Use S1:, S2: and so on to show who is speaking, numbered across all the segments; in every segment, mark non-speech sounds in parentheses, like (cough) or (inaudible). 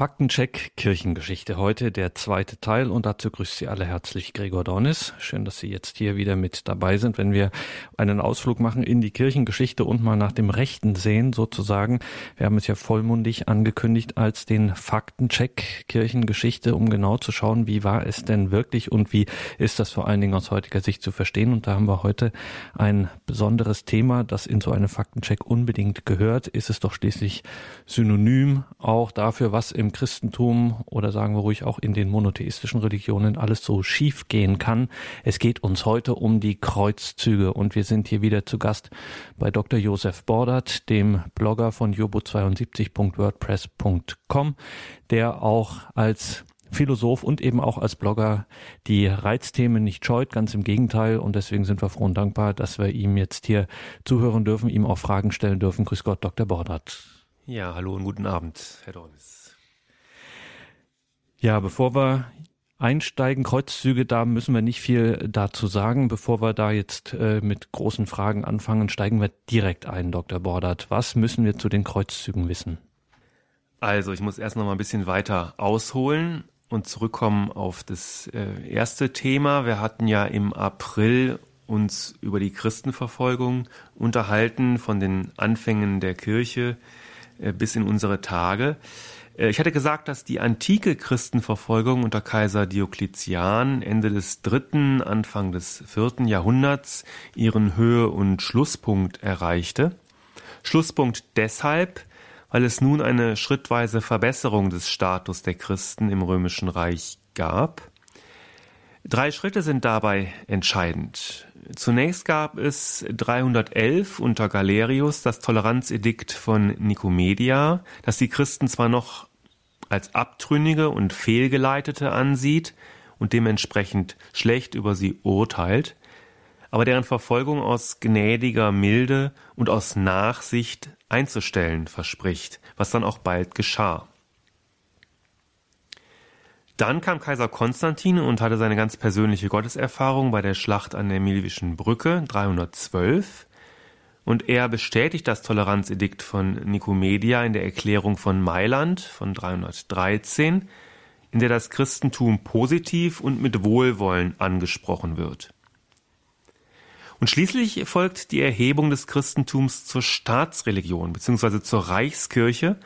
S1: Faktencheck Kirchengeschichte. Heute der zweite Teil und dazu grüßt Sie alle herzlich Gregor Dornis. Schön, dass Sie jetzt hier wieder mit dabei sind, wenn wir einen Ausflug machen in die Kirchengeschichte und mal nach dem Rechten sehen sozusagen. Wir haben es ja vollmundig angekündigt als den Faktencheck Kirchengeschichte, um genau zu schauen, wie war es denn wirklich und wie ist das vor allen Dingen aus heutiger Sicht zu verstehen. Und da haben wir heute ein besonderes Thema, das in so einen Faktencheck unbedingt gehört. Ist es doch schließlich synonym auch dafür, was im Christentum oder sagen wir ruhig auch in den monotheistischen Religionen alles so schief gehen kann. Es geht uns heute um die Kreuzzüge und wir sind hier wieder zu Gast bei Dr. Josef Bordert, dem Blogger von jobo72.wordpress.com, der auch als Philosoph und eben auch als Blogger die Reizthemen nicht scheut, ganz im Gegenteil. Und deswegen sind wir froh und dankbar, dass wir ihm jetzt hier zuhören dürfen, ihm auch Fragen stellen dürfen. Grüß Gott, Dr. Bordert.
S2: Ja, hallo und guten Abend, Herr Dornis.
S1: Ja, bevor wir einsteigen, Kreuzzüge, da müssen wir nicht viel dazu sagen. Bevor wir da jetzt äh, mit großen Fragen anfangen, steigen wir direkt ein, Dr. Bordert. Was müssen wir zu den Kreuzzügen wissen?
S2: Also, ich muss erst noch mal ein bisschen weiter ausholen und zurückkommen auf das äh, erste Thema. Wir hatten ja im April uns über die Christenverfolgung unterhalten, von den Anfängen der Kirche äh, bis in unsere Tage. Äh, ich hatte gesagt, dass die antike Christenverfolgung unter Kaiser Diokletian Ende des dritten, Anfang des vierten Jahrhunderts ihren Höhe- und Schlusspunkt erreichte. Schlusspunkt deshalb, weil es nun eine schrittweise Verbesserung des Status der Christen im römischen Reich gab. Drei Schritte sind dabei entscheidend. Zunächst gab es 311 unter Galerius das Toleranzedikt von Nikomedia, das die Christen zwar noch als Abtrünnige und Fehlgeleitete ansieht und dementsprechend schlecht über sie urteilt, aber deren Verfolgung aus gnädiger Milde und aus Nachsicht einzustellen verspricht, was dann auch bald geschah. Dann kam Kaiser Konstantin und hatte seine ganz persönliche Gotteserfahrung bei der Schlacht an der Milvischen Brücke 312 und er bestätigt das Toleranzedikt von Nikomedia in der Erklärung von Mailand von 313, in der das Christentum positiv und mit Wohlwollen angesprochen wird. Und schließlich folgt die Erhebung des Christentums zur Staatsreligion bzw. zur Reichskirche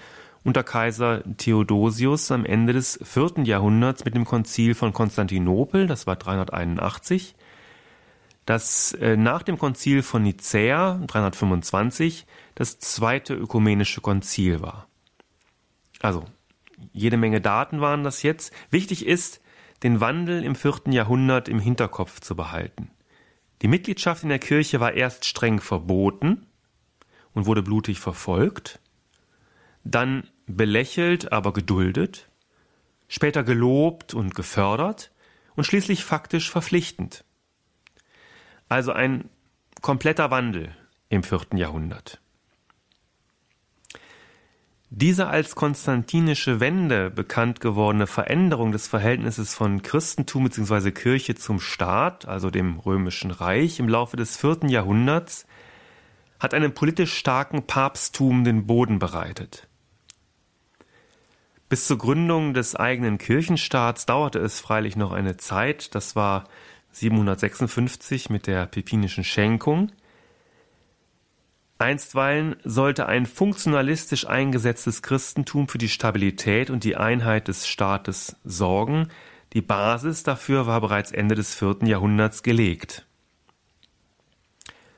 S2: unter Kaiser Theodosius am Ende des vierten Jahrhunderts mit dem Konzil von Konstantinopel, das war 381, das äh, nach dem Konzil von Nicäa 325 das zweite ökumenische Konzil war. Also, jede Menge Daten waren das jetzt. Wichtig ist, den Wandel im vierten Jahrhundert im Hinterkopf zu behalten. Die Mitgliedschaft in der Kirche war erst streng verboten und wurde blutig verfolgt, dann belächelt, aber geduldet, später gelobt und gefördert und schließlich faktisch verpflichtend. Also ein kompletter Wandel im vierten Jahrhundert. Diese als konstantinische Wende bekannt gewordene Veränderung des Verhältnisses von Christentum bzw. Kirche zum Staat, also dem römischen Reich, im Laufe des vierten Jahrhunderts, hat einem politisch starken Papsttum den Boden bereitet. Bis zur Gründung des eigenen Kirchenstaats dauerte es freilich noch eine Zeit, das war 756 mit der Pipinischen Schenkung. Einstweilen sollte ein funktionalistisch eingesetztes Christentum für die Stabilität und die Einheit des Staates sorgen. Die Basis dafür war bereits Ende des vierten Jahrhunderts gelegt.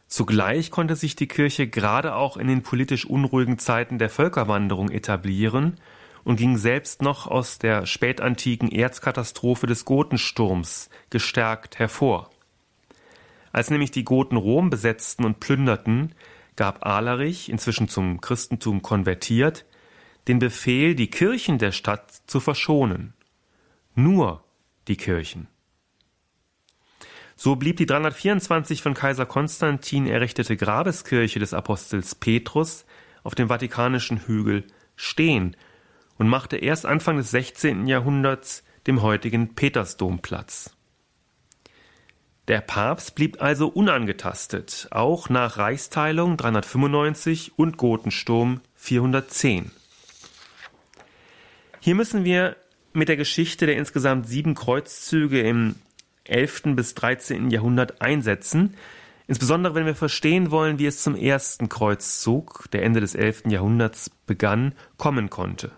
S2: Zugleich konnte sich die Kirche gerade auch in den politisch unruhigen Zeiten der Völkerwanderung etablieren und ging selbst noch aus der spätantiken Erzkatastrophe des Gotensturms gestärkt hervor. Als nämlich die Goten Rom besetzten und plünderten, gab Alarich, inzwischen zum Christentum konvertiert, den Befehl, die Kirchen der Stadt zu verschonen. Nur die Kirchen. So blieb die 324 von Kaiser Konstantin errichtete Grabeskirche des Apostels Petrus auf dem Vatikanischen Hügel stehen und machte erst Anfang des 16. Jahrhunderts dem heutigen Petersdom Platz. Der Papst blieb also unangetastet, auch nach Reichsteilung 395 und Gotensturm 410. Hier müssen wir mit der Geschichte der insgesamt sieben Kreuzzüge im 11. bis 13. Jahrhundert einsetzen, insbesondere wenn wir verstehen wollen, wie es zum ersten Kreuzzug, der Ende des 11. Jahrhunderts begann, kommen konnte.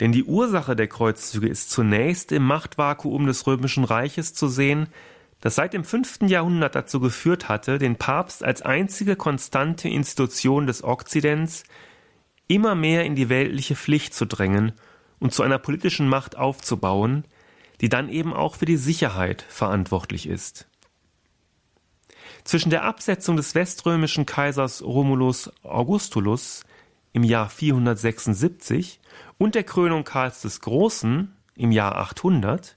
S2: Denn die Ursache der Kreuzzüge ist zunächst im Machtvakuum des römischen Reiches zu sehen, das seit dem 5. Jahrhundert dazu geführt hatte, den Papst als einzige konstante Institution des Okzidents immer mehr in die weltliche Pflicht zu drängen und zu einer politischen Macht aufzubauen, die dann eben auch für die Sicherheit verantwortlich ist. Zwischen der Absetzung des weströmischen Kaisers Romulus Augustulus im Jahr 476 und der Krönung Karls des Großen im Jahr 800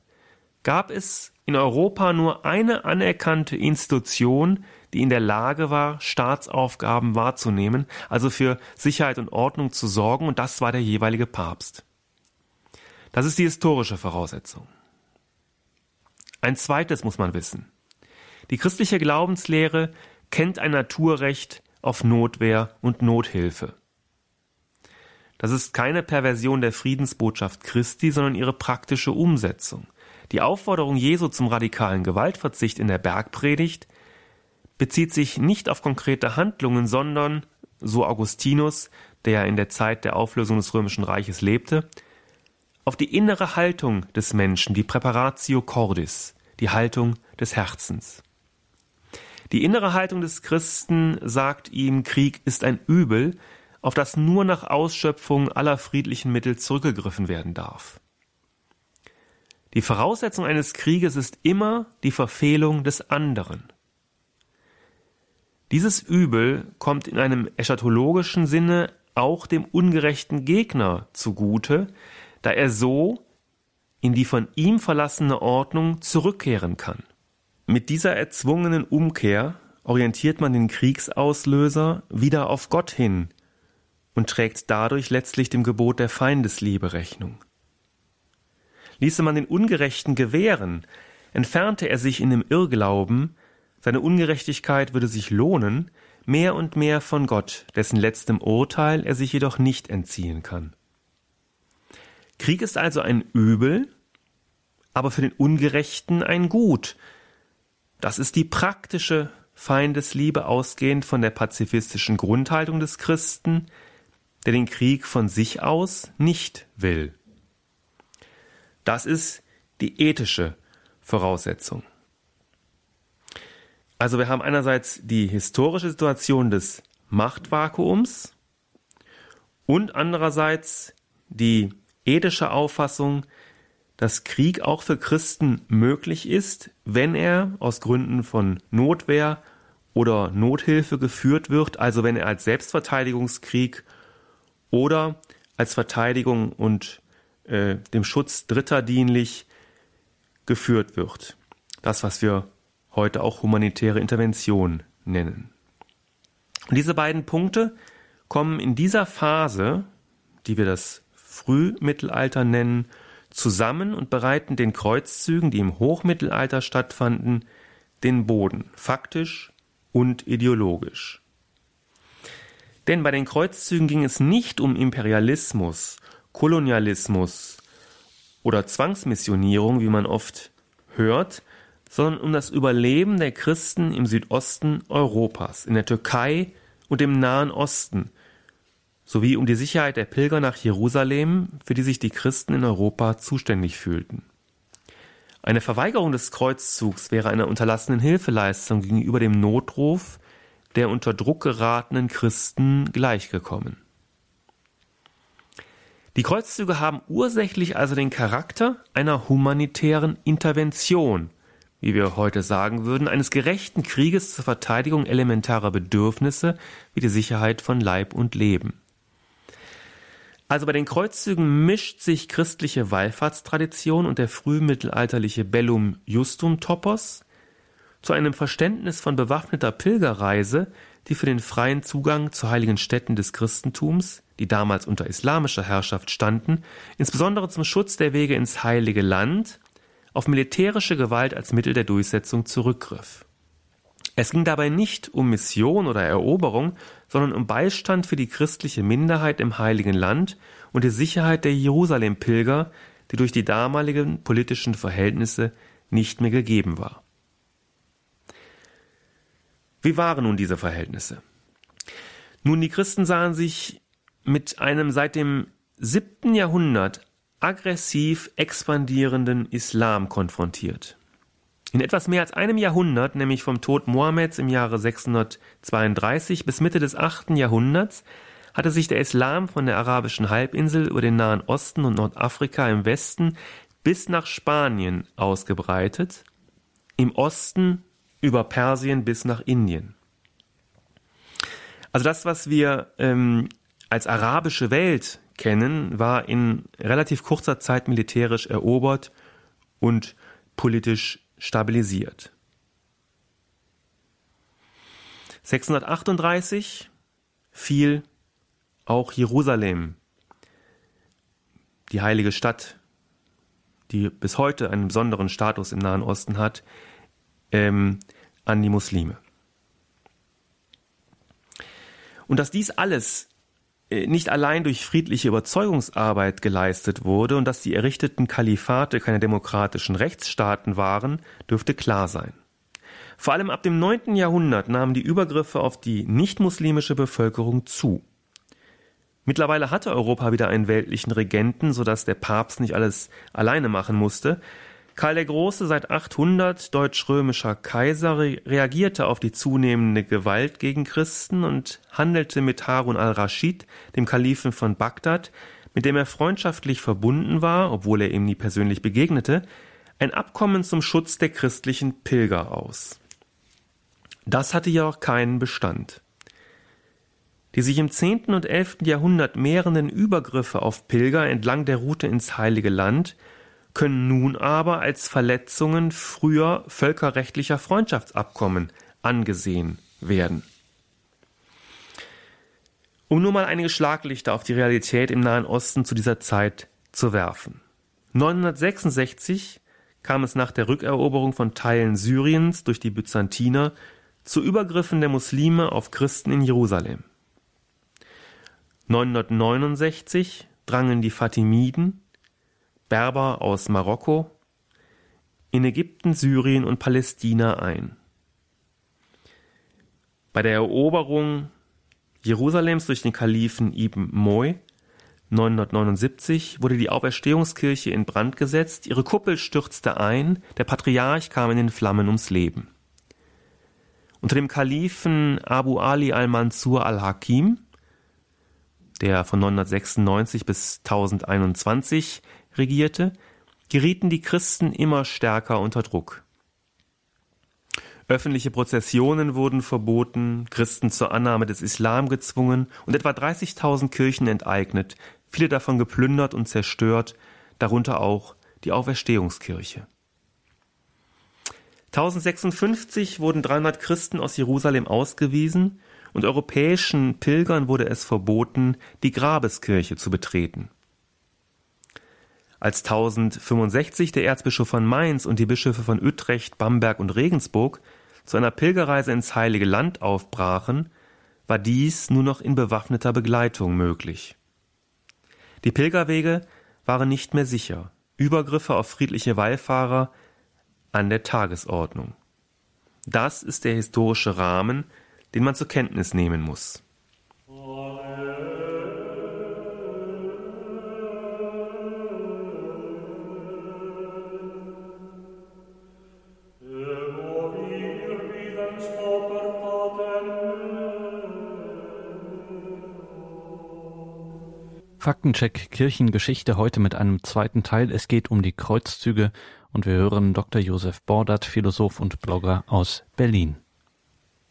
S2: gab es in Europa nur eine anerkannte Institution, die in der Lage war, Staatsaufgaben wahrzunehmen, also für Sicherheit und Ordnung zu sorgen, und das war der jeweilige Papst. Das ist die historische Voraussetzung. Ein zweites muss man wissen. Die christliche Glaubenslehre kennt ein Naturrecht auf Notwehr und Nothilfe. Das ist keine Perversion der Friedensbotschaft Christi, sondern ihre praktische Umsetzung. Die Aufforderung Jesu zum radikalen Gewaltverzicht in der Bergpredigt bezieht sich nicht auf konkrete Handlungen, sondern, so Augustinus, der in der Zeit der Auflösung des römischen Reiches lebte, auf die innere Haltung des Menschen, die Preparatio Cordis, die Haltung des Herzens. Die innere Haltung des Christen sagt ihm, Krieg ist ein Übel, auf das nur nach Ausschöpfung aller friedlichen Mittel zurückgegriffen werden darf. Die Voraussetzung eines Krieges ist immer die Verfehlung des anderen. Dieses Übel kommt in einem eschatologischen Sinne auch dem ungerechten Gegner zugute, da er so in die von ihm verlassene Ordnung zurückkehren kann. Mit dieser erzwungenen Umkehr orientiert man den Kriegsauslöser wieder auf Gott hin, und trägt dadurch letztlich dem Gebot der Feindesliebe Rechnung. Ließe man den Ungerechten gewähren, entfernte er sich in dem Irrglauben, seine Ungerechtigkeit würde sich lohnen, mehr und mehr von Gott, dessen letztem Urteil er sich jedoch nicht entziehen kann. Krieg ist also ein Übel, aber für den Ungerechten ein Gut. Das ist die praktische Feindesliebe ausgehend von der pazifistischen Grundhaltung des Christen, der den Krieg von sich aus nicht will. Das ist die ethische Voraussetzung. Also wir haben einerseits die historische Situation des Machtvakuums und andererseits die ethische Auffassung, dass Krieg auch für Christen möglich ist, wenn er aus Gründen von Notwehr oder Nothilfe geführt wird, also wenn er als Selbstverteidigungskrieg oder als Verteidigung und äh, dem Schutz Dritter dienlich geführt wird. Das, was wir heute auch humanitäre Intervention nennen. Und diese beiden Punkte kommen in dieser Phase, die wir das Frühmittelalter nennen, zusammen und bereiten den Kreuzzügen, die im Hochmittelalter stattfanden, den Boden, faktisch und ideologisch. Denn bei den Kreuzzügen ging es nicht um Imperialismus, Kolonialismus oder Zwangsmissionierung, wie man oft hört, sondern um das Überleben der Christen im Südosten Europas, in der Türkei und im Nahen Osten, sowie um die Sicherheit der Pilger nach Jerusalem, für die sich die Christen in Europa zuständig fühlten. Eine Verweigerung des Kreuzzugs wäre einer unterlassenen Hilfeleistung gegenüber dem Notruf der unter Druck geratenen Christen gleichgekommen. Die Kreuzzüge haben ursächlich also den Charakter einer humanitären Intervention, wie wir heute sagen würden, eines gerechten Krieges zur Verteidigung elementarer Bedürfnisse wie die Sicherheit von Leib und Leben. Also bei den Kreuzzügen mischt sich christliche Wallfahrtstradition und der frühmittelalterliche Bellum Justum Topos zu einem Verständnis von bewaffneter Pilgerreise, die für den freien Zugang zu heiligen Städten des Christentums, die damals unter islamischer Herrschaft standen, insbesondere zum Schutz der Wege ins heilige Land, auf militärische Gewalt als Mittel der Durchsetzung zurückgriff. Es ging dabei nicht um Mission oder Eroberung, sondern um Beistand für die christliche Minderheit im heiligen Land und die Sicherheit der Jerusalem-Pilger, die durch die damaligen politischen Verhältnisse nicht mehr gegeben war. Wie waren nun diese Verhältnisse? Nun, die Christen sahen sich mit einem seit dem siebten Jahrhundert aggressiv expandierenden Islam konfrontiert. In etwas mehr als einem Jahrhundert, nämlich vom Tod Mohammeds im Jahre 632 bis Mitte des achten Jahrhunderts, hatte sich der Islam von der arabischen Halbinsel über den Nahen Osten und Nordafrika im Westen bis nach Spanien ausgebreitet, im Osten über Persien bis nach Indien. Also das, was wir ähm, als arabische Welt kennen, war in relativ kurzer Zeit militärisch erobert und politisch stabilisiert. 638 fiel auch Jerusalem, die heilige Stadt, die bis heute einen besonderen Status im Nahen Osten hat, ähm, an die Muslime. Und dass dies alles äh, nicht allein durch friedliche Überzeugungsarbeit geleistet wurde und dass die errichteten Kalifate keine demokratischen Rechtsstaaten waren, dürfte klar sein. Vor allem ab dem 9. Jahrhundert nahmen die Übergriffe auf die nichtmuslimische Bevölkerung zu. Mittlerweile hatte Europa wieder einen weltlichen Regenten, so dass der Papst nicht alles alleine machen musste, Karl der Große, seit 800 deutsch-römischer Kaiser, reagierte auf die zunehmende Gewalt gegen Christen und handelte mit Harun al-Raschid, dem Kalifen von Bagdad, mit dem er freundschaftlich verbunden war, obwohl er ihm nie persönlich begegnete, ein Abkommen zum Schutz der christlichen Pilger aus. Das hatte jedoch keinen Bestand. Die sich im 10. und 11. Jahrhundert mehrenden Übergriffe auf Pilger entlang der Route ins Heilige Land können nun aber als Verletzungen früher völkerrechtlicher Freundschaftsabkommen angesehen werden. Um nur mal einige Schlaglichter auf die Realität im Nahen Osten zu dieser Zeit zu werfen. 966 kam es nach der Rückeroberung von Teilen Syriens durch die Byzantiner zu Übergriffen der Muslime auf Christen in Jerusalem. 969 drangen die Fatimiden Berber aus Marokko in Ägypten, Syrien und Palästina ein. Bei der Eroberung Jerusalems durch den Kalifen Ibn Moy 979 wurde die Auferstehungskirche in Brand gesetzt, ihre Kuppel stürzte ein, der Patriarch kam in den Flammen ums Leben. Unter dem Kalifen Abu Ali al-Mansur al-Hakim, der von 996 bis 1021 regierte, gerieten die Christen immer stärker unter Druck. Öffentliche Prozessionen wurden verboten, Christen zur Annahme des Islam gezwungen und etwa 30.000 Kirchen enteignet, viele davon geplündert und zerstört, darunter auch die Auferstehungskirche. 1056 wurden 300 Christen aus Jerusalem ausgewiesen und europäischen Pilgern wurde es verboten, die Grabeskirche zu betreten. Als 1065 der Erzbischof von Mainz und die Bischöfe von Utrecht, Bamberg und Regensburg zu einer Pilgerreise ins Heilige Land aufbrachen, war dies nur noch in bewaffneter Begleitung möglich. Die Pilgerwege waren nicht mehr sicher, Übergriffe auf friedliche Wallfahrer an der Tagesordnung. Das ist der historische Rahmen, den man zur Kenntnis nehmen muss.
S1: Faktencheck Kirchengeschichte heute mit einem zweiten Teil. Es geht um die Kreuzzüge und wir hören Dr. Josef Bordert, Philosoph und Blogger aus Berlin.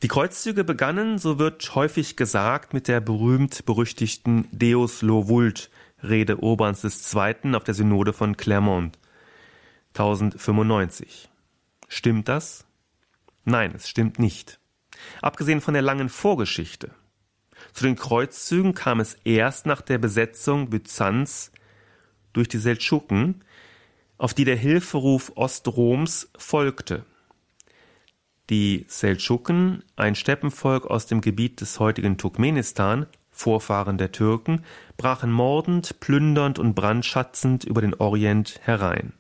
S2: Die Kreuzzüge begannen, so wird häufig gesagt, mit der berühmt-berüchtigten Deus lo vult Rede Urbans II. auf der Synode von Clermont 1095. Stimmt das? Nein, es stimmt nicht. Abgesehen von der langen Vorgeschichte zu den Kreuzzügen kam es erst nach der Besetzung Byzanz durch die Seldschuken, auf die der Hilferuf Ostroms folgte. Die Seldschuken, ein Steppenvolk aus dem Gebiet des heutigen Turkmenistan, Vorfahren der Türken, brachen mordend, plündernd und brandschatzend über den Orient herein.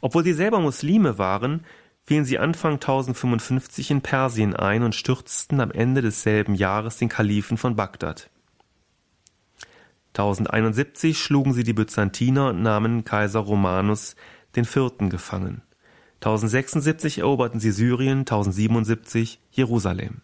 S2: Obwohl sie selber Muslime waren, fielen sie Anfang 1055 in Persien ein und stürzten am Ende desselben Jahres den Kalifen von Bagdad. 1071 schlugen sie die Byzantiner und nahmen Kaiser Romanus Vierten gefangen. 1076 eroberten sie Syrien, 1077 Jerusalem.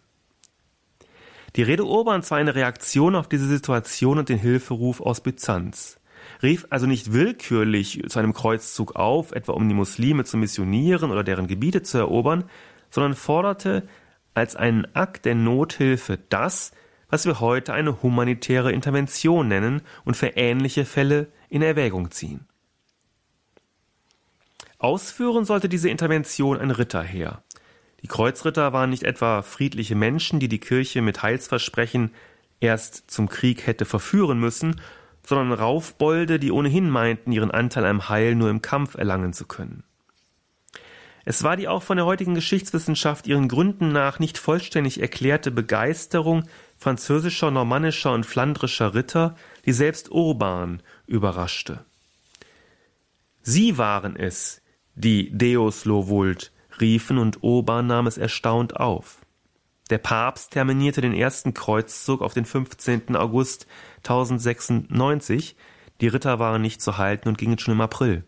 S2: Die Rede Urbans war eine Reaktion auf diese Situation und den Hilferuf aus Byzanz, rief also nicht willkürlich zu einem Kreuzzug auf, etwa um die Muslime zu missionieren oder deren Gebiete zu erobern, sondern forderte als einen Akt der Nothilfe das, was wir heute eine humanitäre Intervention nennen und für ähnliche Fälle in Erwägung ziehen. Ausführen sollte diese Intervention ein Ritterheer. Die Kreuzritter waren nicht etwa friedliche Menschen, die die Kirche mit Heilsversprechen erst zum Krieg hätte verführen müssen, sondern Raufbolde, die ohnehin meinten, ihren Anteil am Heil nur im Kampf erlangen zu können. Es war die auch von der heutigen Geschichtswissenschaft ihren Gründen nach nicht vollständig erklärte Begeisterung französischer, normannischer und flandrischer Ritter, die selbst Urban überraschte. Sie waren es, die Deus lo vult riefen und Urban nahm es erstaunt auf. Der Papst terminierte den ersten Kreuzzug auf den 15. August 1096. Die Ritter waren nicht zu halten und gingen schon im April.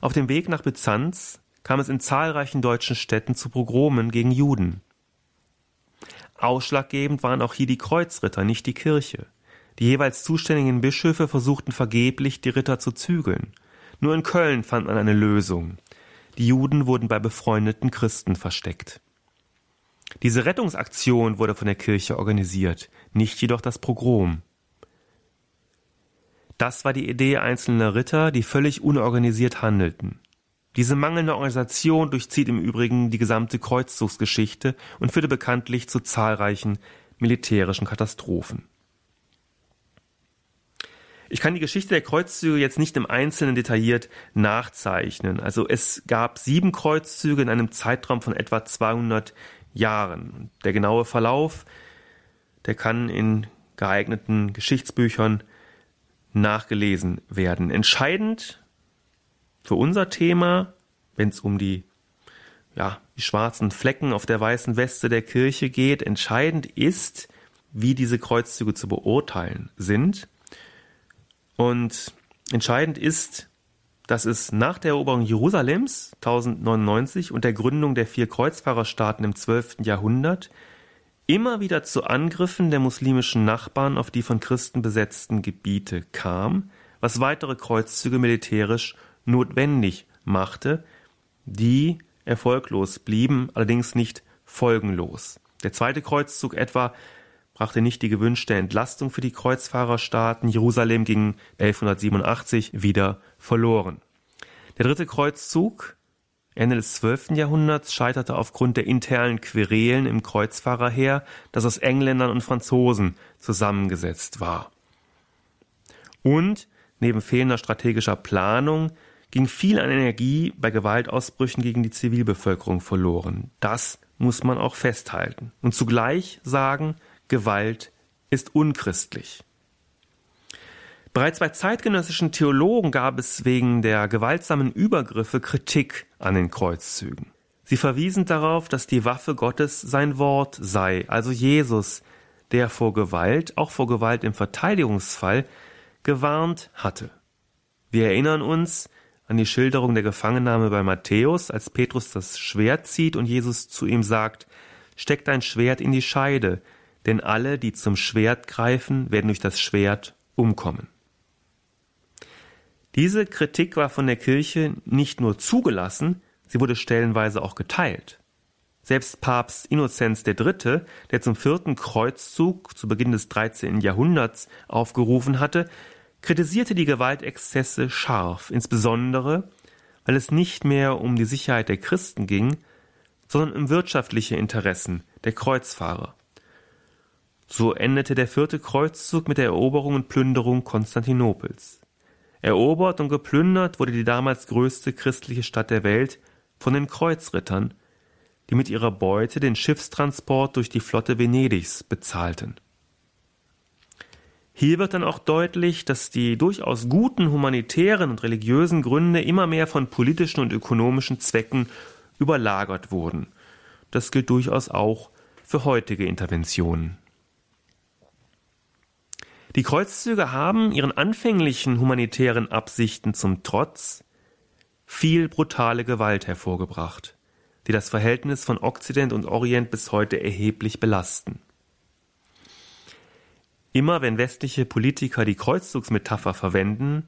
S2: Auf dem Weg nach Byzanz kam es in zahlreichen deutschen Städten zu Pogromen gegen Juden. Ausschlaggebend waren auch hier die Kreuzritter, nicht die Kirche. Die jeweils zuständigen Bischöfe versuchten vergeblich, die Ritter zu zügeln. Nur in Köln fand man eine Lösung. Die Juden wurden bei befreundeten Christen versteckt. Diese Rettungsaktion wurde von der Kirche organisiert, nicht jedoch das Pogrom. Das war die Idee einzelner Ritter, die völlig unorganisiert handelten. Diese mangelnde Organisation durchzieht im Übrigen die gesamte Kreuzzugsgeschichte und führte bekanntlich zu zahlreichen militärischen Katastrophen. Ich kann die Geschichte der Kreuzzüge jetzt nicht im Einzelnen detailliert nachzeichnen. Also es gab sieben Kreuzzüge in einem Zeitraum von etwa 200 Jahren. Der genaue Verlauf, der kann in geeigneten Geschichtsbüchern nachgelesen werden. Entscheidend für unser Thema, wenn es um die, ja, die schwarzen Flecken auf der weißen Weste der Kirche geht, entscheidend ist, wie diese Kreuzzüge zu beurteilen sind. Und entscheidend ist, dass es nach der Eroberung Jerusalems 1099 und der Gründung der vier Kreuzfahrerstaaten im 12. Jahrhundert immer wieder zu Angriffen der muslimischen Nachbarn auf die von Christen besetzten Gebiete kam, was weitere Kreuzzüge militärisch notwendig machte, die erfolglos blieben, allerdings nicht folgenlos. Der zweite Kreuzzug etwa brachte nicht die gewünschte Entlastung für die Kreuzfahrerstaaten. Jerusalem ging 1187 wieder verloren. Der dritte Kreuzzug Ende des 12. Jahrhunderts scheiterte aufgrund der internen Querelen im Kreuzfahrerheer, das aus Engländern und Franzosen zusammengesetzt war. Und neben fehlender strategischer Planung ging viel an Energie bei Gewaltausbrüchen gegen die Zivilbevölkerung verloren. Das muss man auch festhalten. Und zugleich sagen, Gewalt ist unchristlich. Bereits bei zeitgenössischen Theologen gab es wegen der gewaltsamen Übergriffe Kritik an den Kreuzzügen. Sie verwiesen darauf, dass die Waffe Gottes sein Wort sei, also Jesus, der vor Gewalt, auch vor Gewalt im Verteidigungsfall, gewarnt hatte. Wir erinnern uns, an die Schilderung der Gefangennahme bei Matthäus, als Petrus das Schwert zieht und Jesus zu ihm sagt, steck dein Schwert in die Scheide, denn alle, die zum Schwert greifen, werden durch das Schwert umkommen. Diese Kritik war von der Kirche nicht nur zugelassen, sie wurde stellenweise auch geteilt. Selbst Papst Innozenz III., der zum vierten Kreuzzug zu Beginn des 13. Jahrhunderts aufgerufen hatte, kritisierte die Gewaltexzesse scharf, insbesondere weil es nicht mehr um die Sicherheit der Christen ging, sondern um wirtschaftliche Interessen der Kreuzfahrer. So endete der vierte Kreuzzug mit der Eroberung und Plünderung Konstantinopels. Erobert und geplündert wurde die damals größte christliche Stadt der Welt von den Kreuzrittern, die mit ihrer Beute den Schiffstransport durch die Flotte Venedigs bezahlten. Hier wird dann auch deutlich, dass die durchaus guten humanitären und religiösen Gründe immer mehr von politischen und ökonomischen Zwecken überlagert wurden. Das gilt durchaus auch für heutige Interventionen. Die Kreuzzüge haben ihren anfänglichen humanitären Absichten zum Trotz viel brutale Gewalt hervorgebracht, die das Verhältnis von Okzident und Orient bis heute erheblich belasten. Immer wenn westliche Politiker die Kreuzzugsmetapher verwenden,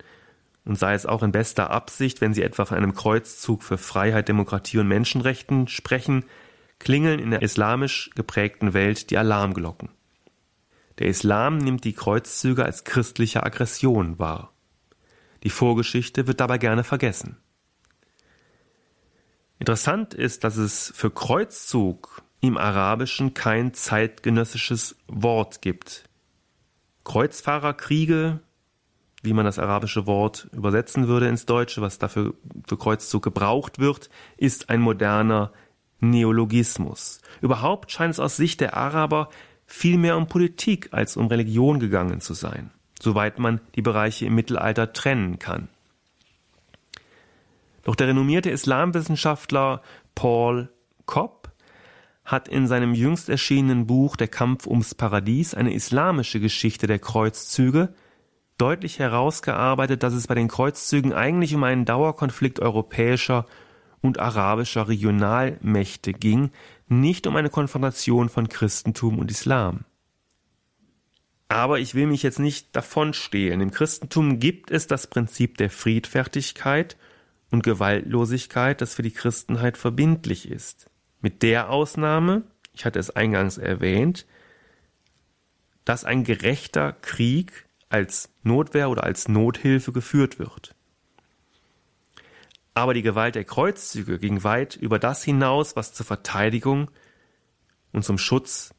S2: und sei es auch in bester Absicht, wenn sie etwa von einem Kreuzzug für Freiheit, Demokratie und Menschenrechten sprechen, klingeln in der islamisch geprägten Welt die Alarmglocken. Der Islam nimmt die Kreuzzüge als christliche Aggression wahr. Die Vorgeschichte wird dabei gerne vergessen. Interessant ist, dass es für Kreuzzug im Arabischen kein zeitgenössisches Wort gibt. Kreuzfahrerkriege, wie man das arabische Wort übersetzen würde ins Deutsche, was dafür für Kreuzzug gebraucht wird, ist ein moderner Neologismus. Überhaupt scheint es aus Sicht der Araber viel mehr um Politik als um Religion gegangen zu sein, soweit man die Bereiche im Mittelalter trennen kann. Doch der renommierte Islamwissenschaftler Paul Kopp hat in seinem jüngst erschienenen Buch Der Kampf ums Paradies eine islamische Geschichte der Kreuzzüge deutlich herausgearbeitet, dass es bei den Kreuzzügen eigentlich um einen Dauerkonflikt europäischer und arabischer Regionalmächte ging, nicht um eine Konfrontation von Christentum und Islam. Aber ich will mich jetzt nicht davonstehlen. Im Christentum gibt es das Prinzip der Friedfertigkeit und Gewaltlosigkeit, das für die Christenheit verbindlich ist. Mit der Ausnahme, ich hatte es eingangs erwähnt, dass ein gerechter Krieg als Notwehr oder als Nothilfe geführt wird. Aber die Gewalt der Kreuzzüge ging weit über das hinaus, was zur Verteidigung und zum Schutz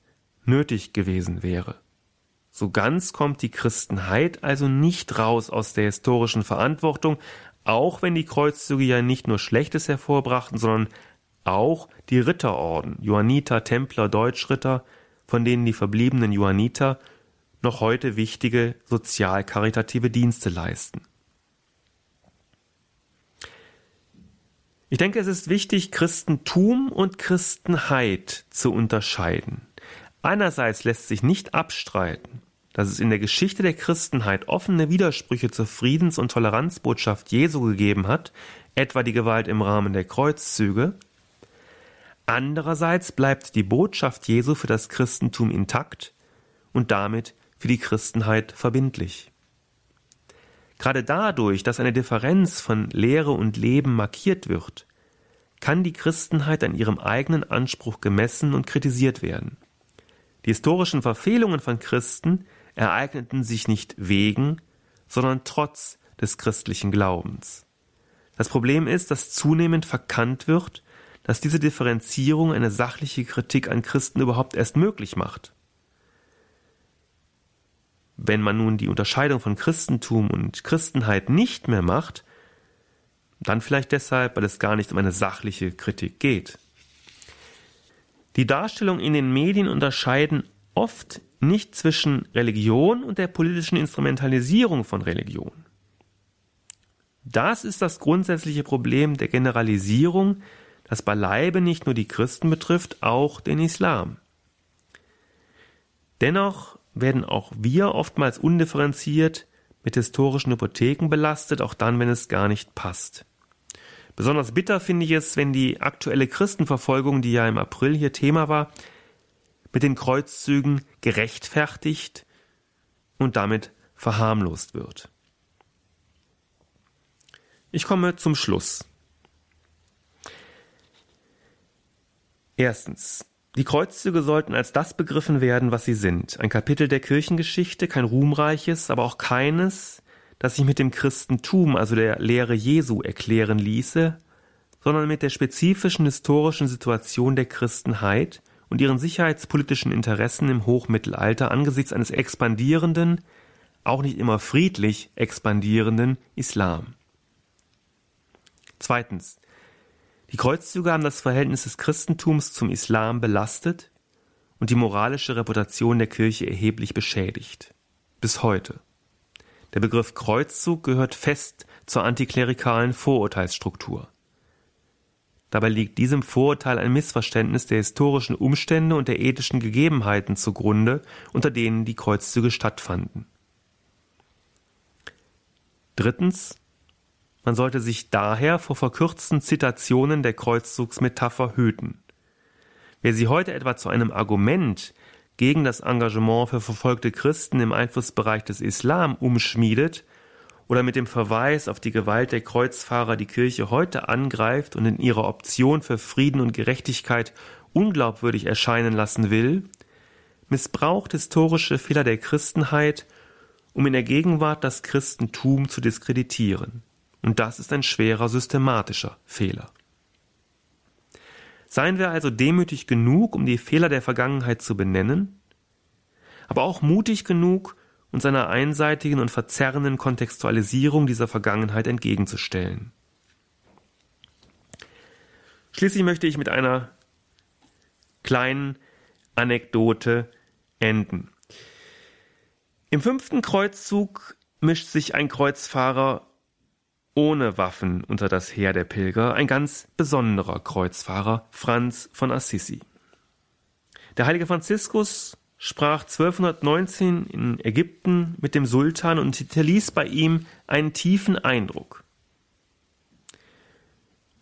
S2: nötig gewesen wäre. So ganz kommt die Christenheit also nicht raus aus der historischen Verantwortung, auch wenn die Kreuzzüge ja nicht nur Schlechtes hervorbrachten, sondern auch die Ritterorden, Johanniter, Templer, Deutschritter, von denen die verbliebenen Johanniter noch heute wichtige sozial-karitative Dienste leisten. Ich denke, es ist wichtig, Christentum und Christenheit zu unterscheiden. Einerseits lässt sich nicht abstreiten, dass es in der Geschichte der Christenheit offene Widersprüche zur Friedens- und Toleranzbotschaft Jesu gegeben hat, etwa die Gewalt im Rahmen der Kreuzzüge. Andererseits bleibt die Botschaft Jesu für das Christentum intakt und damit für die Christenheit verbindlich. Gerade dadurch, dass eine Differenz von Lehre und Leben markiert wird, kann die Christenheit an ihrem eigenen Anspruch gemessen und kritisiert werden. Die historischen Verfehlungen von Christen ereigneten sich nicht wegen, sondern trotz des christlichen Glaubens. Das Problem ist, dass zunehmend verkannt wird, dass diese Differenzierung eine sachliche Kritik an Christen überhaupt erst möglich macht. Wenn man nun die Unterscheidung von Christentum und Christenheit nicht mehr macht, dann vielleicht deshalb, weil es gar nicht um eine sachliche Kritik geht. Die Darstellung in den Medien unterscheiden oft nicht zwischen Religion und der politischen Instrumentalisierung von Religion. Das ist das grundsätzliche Problem der Generalisierung, das beileibe nicht nur die Christen betrifft, auch den Islam. Dennoch werden auch wir oftmals undifferenziert mit historischen Hypotheken belastet, auch dann, wenn es gar nicht passt. Besonders bitter finde ich es, wenn die aktuelle Christenverfolgung, die ja im April hier Thema war, mit den Kreuzzügen gerechtfertigt und damit verharmlost wird. Ich komme zum Schluss. Erstens. Die Kreuzzüge sollten als das begriffen werden, was sie sind. Ein Kapitel der Kirchengeschichte, kein ruhmreiches, aber auch keines, das sich mit dem Christentum, also der Lehre Jesu, erklären ließe, sondern mit der spezifischen historischen Situation der Christenheit und ihren sicherheitspolitischen Interessen im Hochmittelalter angesichts eines expandierenden, auch nicht immer friedlich expandierenden Islam. Zweitens. Die Kreuzzüge haben das Verhältnis des Christentums zum Islam belastet und die moralische Reputation der Kirche erheblich beschädigt. bis heute. Der Begriff Kreuzzug gehört fest zur antiklerikalen Vorurteilsstruktur. Dabei liegt diesem Vorurteil ein Missverständnis der historischen Umstände und der ethischen Gegebenheiten zugrunde, unter denen die Kreuzzüge stattfanden. Drittens, man sollte sich daher vor verkürzten Zitationen der Kreuzzugsmetapher hüten. Wer sie heute etwa zu einem Argument gegen das Engagement für verfolgte Christen im Einflussbereich des Islam umschmiedet oder mit dem Verweis auf die Gewalt der Kreuzfahrer die Kirche heute angreift und in ihrer Option für Frieden und Gerechtigkeit unglaubwürdig erscheinen lassen will, missbraucht historische Fehler der Christenheit, um in der Gegenwart das Christentum zu diskreditieren. Und das ist ein schwerer systematischer Fehler. Seien wir also demütig genug, um die Fehler der Vergangenheit zu benennen, aber auch mutig genug, uns einer einseitigen und verzerrenden Kontextualisierung dieser Vergangenheit entgegenzustellen. Schließlich möchte ich mit einer kleinen Anekdote enden. Im fünften Kreuzzug mischt sich ein Kreuzfahrer ohne Waffen unter das Heer der Pilger, ein ganz besonderer Kreuzfahrer, Franz von Assisi. Der heilige Franziskus sprach 1219 in Ägypten mit dem Sultan und hinterließ bei ihm einen tiefen Eindruck.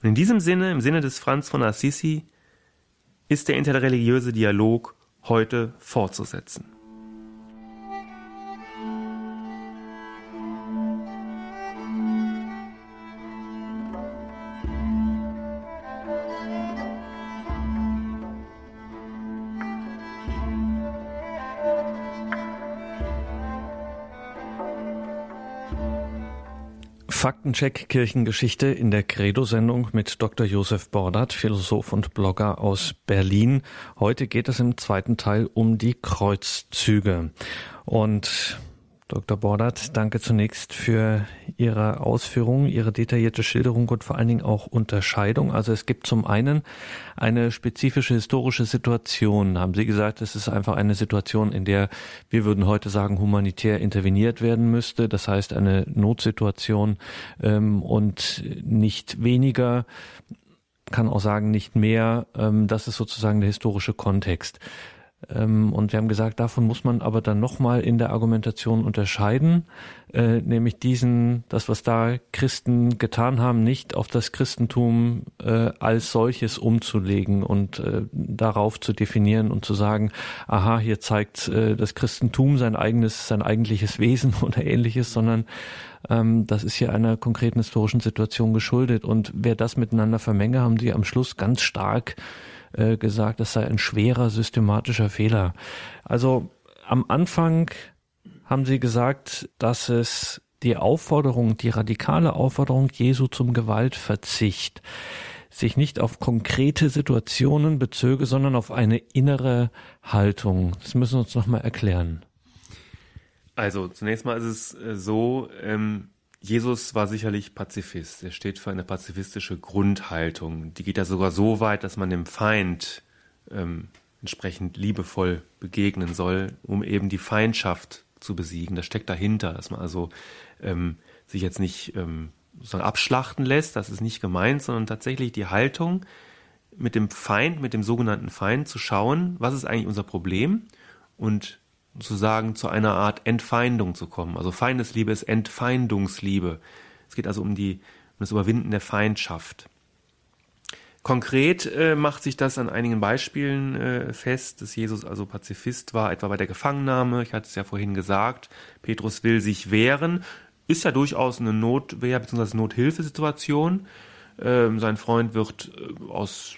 S2: Und in diesem Sinne, im Sinne des Franz von Assisi, ist der interreligiöse Dialog heute fortzusetzen.
S1: Faktencheck Kirchengeschichte in der Credo-Sendung mit Dr. Josef Bordert, Philosoph und Blogger aus Berlin. Heute geht es im zweiten Teil um die Kreuzzüge. Und Dr. Bordert, danke zunächst für Ihre Ausführungen, Ihre detaillierte Schilderung und vor allen Dingen auch Unterscheidung. Also es gibt zum einen eine spezifische historische Situation. Haben Sie gesagt, es ist einfach eine Situation, in der wir würden heute sagen, humanitär interveniert werden müsste. Das heißt eine Notsituation ähm, und nicht weniger kann auch sagen, nicht mehr. Ähm, das ist sozusagen der historische Kontext. Ähm, und wir haben gesagt, davon muss man aber dann nochmal in der Argumentation unterscheiden, äh, nämlich diesen, das, was da Christen getan haben, nicht auf das Christentum äh, als solches umzulegen und äh, darauf zu definieren und zu sagen, aha, hier zeigt das Christentum sein eigenes, sein eigentliches Wesen (laughs) oder ähnliches, sondern ähm, das ist hier einer konkreten historischen Situation geschuldet. Und wer das miteinander vermenge, haben sie am Schluss ganz stark äh, gesagt, das sei ein schwerer systematischer Fehler. Also am Anfang haben sie gesagt, dass es die Aufforderung, die radikale Aufforderung Jesu zum Gewaltverzicht sich nicht auf konkrete Situationen bezöge, sondern auf eine innere Haltung. Das müssen wir uns nochmal erklären.
S2: Also zunächst mal ist es äh, so, ähm, Jesus war sicherlich Pazifist. Er steht für eine pazifistische Grundhaltung. Die geht ja sogar so weit, dass man dem Feind ähm, entsprechend liebevoll begegnen soll, um eben die Feindschaft zu besiegen. Das steckt dahinter, dass man also ähm, sich jetzt nicht ähm, sozusagen abschlachten lässt. Das ist nicht gemeint, sondern tatsächlich die Haltung, mit dem Feind, mit dem sogenannten Feind zu schauen, was ist eigentlich unser Problem und sozusagen zu einer Art Entfeindung zu kommen. Also Feindesliebe ist Entfeindungsliebe. Es geht also um, die, um das Überwinden der Feindschaft. Konkret äh, macht sich das an einigen Beispielen äh, fest, dass Jesus also Pazifist war, etwa bei der Gefangennahme. Ich hatte es ja vorhin gesagt. Petrus will sich wehren. Ist ja durchaus eine Notwehr bzw. Nothilfesituation. Ähm, sein Freund wird äh, aus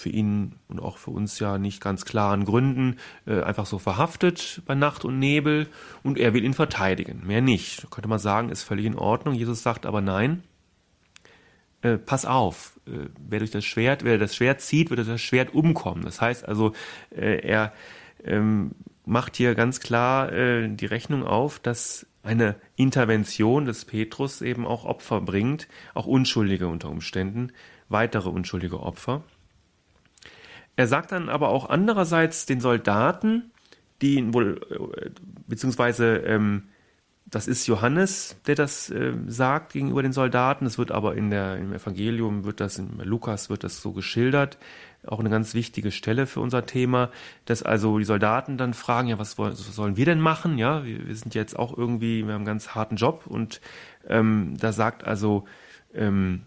S2: für ihn und auch für uns ja nicht ganz klaren Gründen äh, einfach so verhaftet bei Nacht und Nebel und er will ihn verteidigen. Mehr nicht. Da könnte man sagen, ist völlig in Ordnung. Jesus sagt aber nein. Äh, pass auf, äh, wer durch das Schwert, wer das Schwert zieht, wird durch das Schwert umkommen. Das heißt also, äh, er ähm, macht hier ganz klar äh, die Rechnung auf, dass eine Intervention des Petrus eben auch Opfer bringt, auch Unschuldige unter Umständen, weitere unschuldige Opfer. Er sagt dann aber auch andererseits den Soldaten, die ihn wohl, äh, beziehungsweise ähm, das ist Johannes, der das äh, sagt gegenüber den Soldaten. Es wird aber in der, im Evangelium, wird das, in Lukas wird das so geschildert. Auch eine ganz wichtige Stelle für unser Thema, dass also die Soldaten dann fragen, ja, was, wollen, was sollen wir denn machen? Ja, wir, wir, sind jetzt auch irgendwie, wir haben einen ganz harten Job und ähm, da sagt also ähm,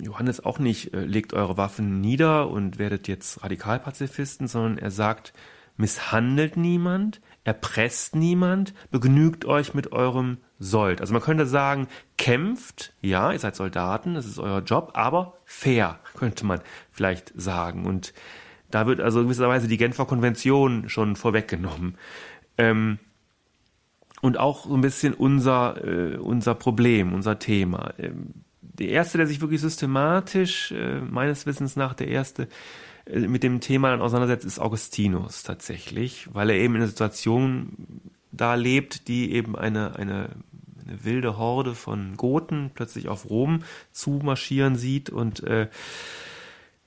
S2: Johannes auch nicht, äh, legt eure Waffen nieder und werdet jetzt Radikalpazifisten, sondern er sagt, misshandelt niemand, erpresst niemand, begnügt euch mit eurem Sold. Also man könnte sagen, kämpft, ja, ihr seid Soldaten, das ist euer Job, aber fair, könnte man vielleicht sagen. Und da wird also gewisserweise die Genfer Konvention schon vorweggenommen. Ähm, und auch so ein bisschen unser, äh, unser Problem, unser Thema. Ähm, der erste, der sich wirklich systematisch, äh, meines Wissens nach der erste, äh, mit dem Thema dann auseinandersetzt, ist Augustinus tatsächlich, weil er eben in einer Situation da lebt, die eben eine, eine, eine wilde Horde von Goten plötzlich auf Rom zumarschieren sieht und äh,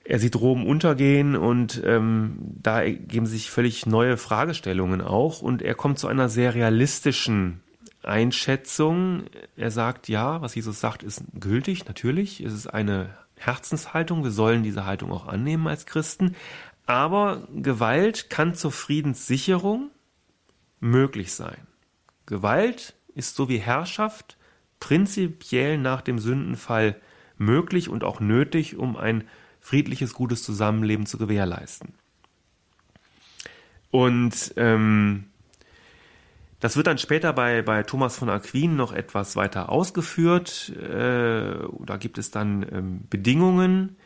S2: er sieht Rom untergehen und ähm, da ergeben sich völlig neue Fragestellungen auch und er kommt zu einer sehr realistischen Einschätzung. Er sagt, ja, was Jesus sagt, ist gültig, natürlich. Es ist eine Herzenshaltung. Wir sollen diese Haltung auch annehmen als Christen. Aber Gewalt kann zur Friedenssicherung möglich sein. Gewalt ist so wie Herrschaft prinzipiell nach dem Sündenfall möglich und auch nötig, um ein friedliches, gutes Zusammenleben zu gewährleisten. Und ähm, das wird dann später bei, bei Thomas von Aquin noch etwas weiter ausgeführt. Äh, da gibt es dann ähm, Bedingungen,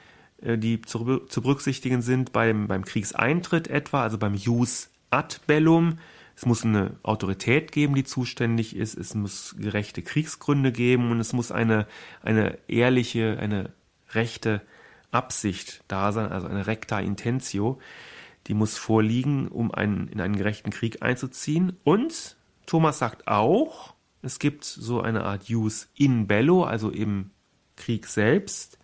S2: äh, die zu, zu, berücksichtigen sind beim, beim Kriegseintritt etwa, also beim Jus ad bellum. Es muss eine Autorität geben, die zuständig ist. Es muss gerechte Kriegsgründe geben und es muss eine, eine ehrliche, eine rechte Absicht da sein, also eine recta intentio. Die muss vorliegen, um einen, in einen gerechten Krieg einzuziehen. Und Thomas sagt auch, es gibt so eine Art Use in bello, also im Krieg selbst.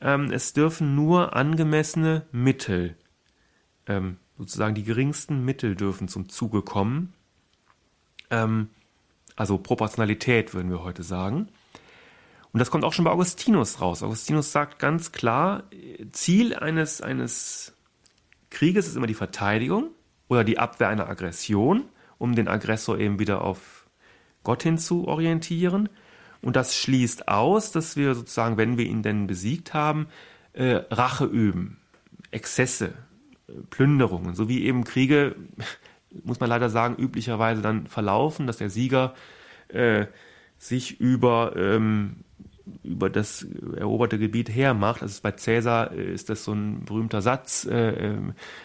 S2: Ähm, es dürfen nur angemessene Mittel, ähm, sozusagen die geringsten Mittel dürfen zum Zuge kommen. Ähm, also Proportionalität würden wir heute sagen. Und das kommt auch schon bei Augustinus raus. Augustinus sagt ganz klar, Ziel eines, eines Krieges ist immer die Verteidigung oder die Abwehr einer Aggression um den Aggressor eben wieder auf Gott hin zu orientieren. Und das schließt aus, dass wir sozusagen, wenn wir ihn denn besiegt haben, äh, Rache üben, Exzesse, äh, Plünderungen, so wie eben Kriege, (laughs) muss man leider sagen, üblicherweise dann verlaufen, dass der Sieger äh, sich über, ähm, über das eroberte Gebiet hermacht. Also bei Cäsar äh, ist das so ein berühmter Satz, äh, äh,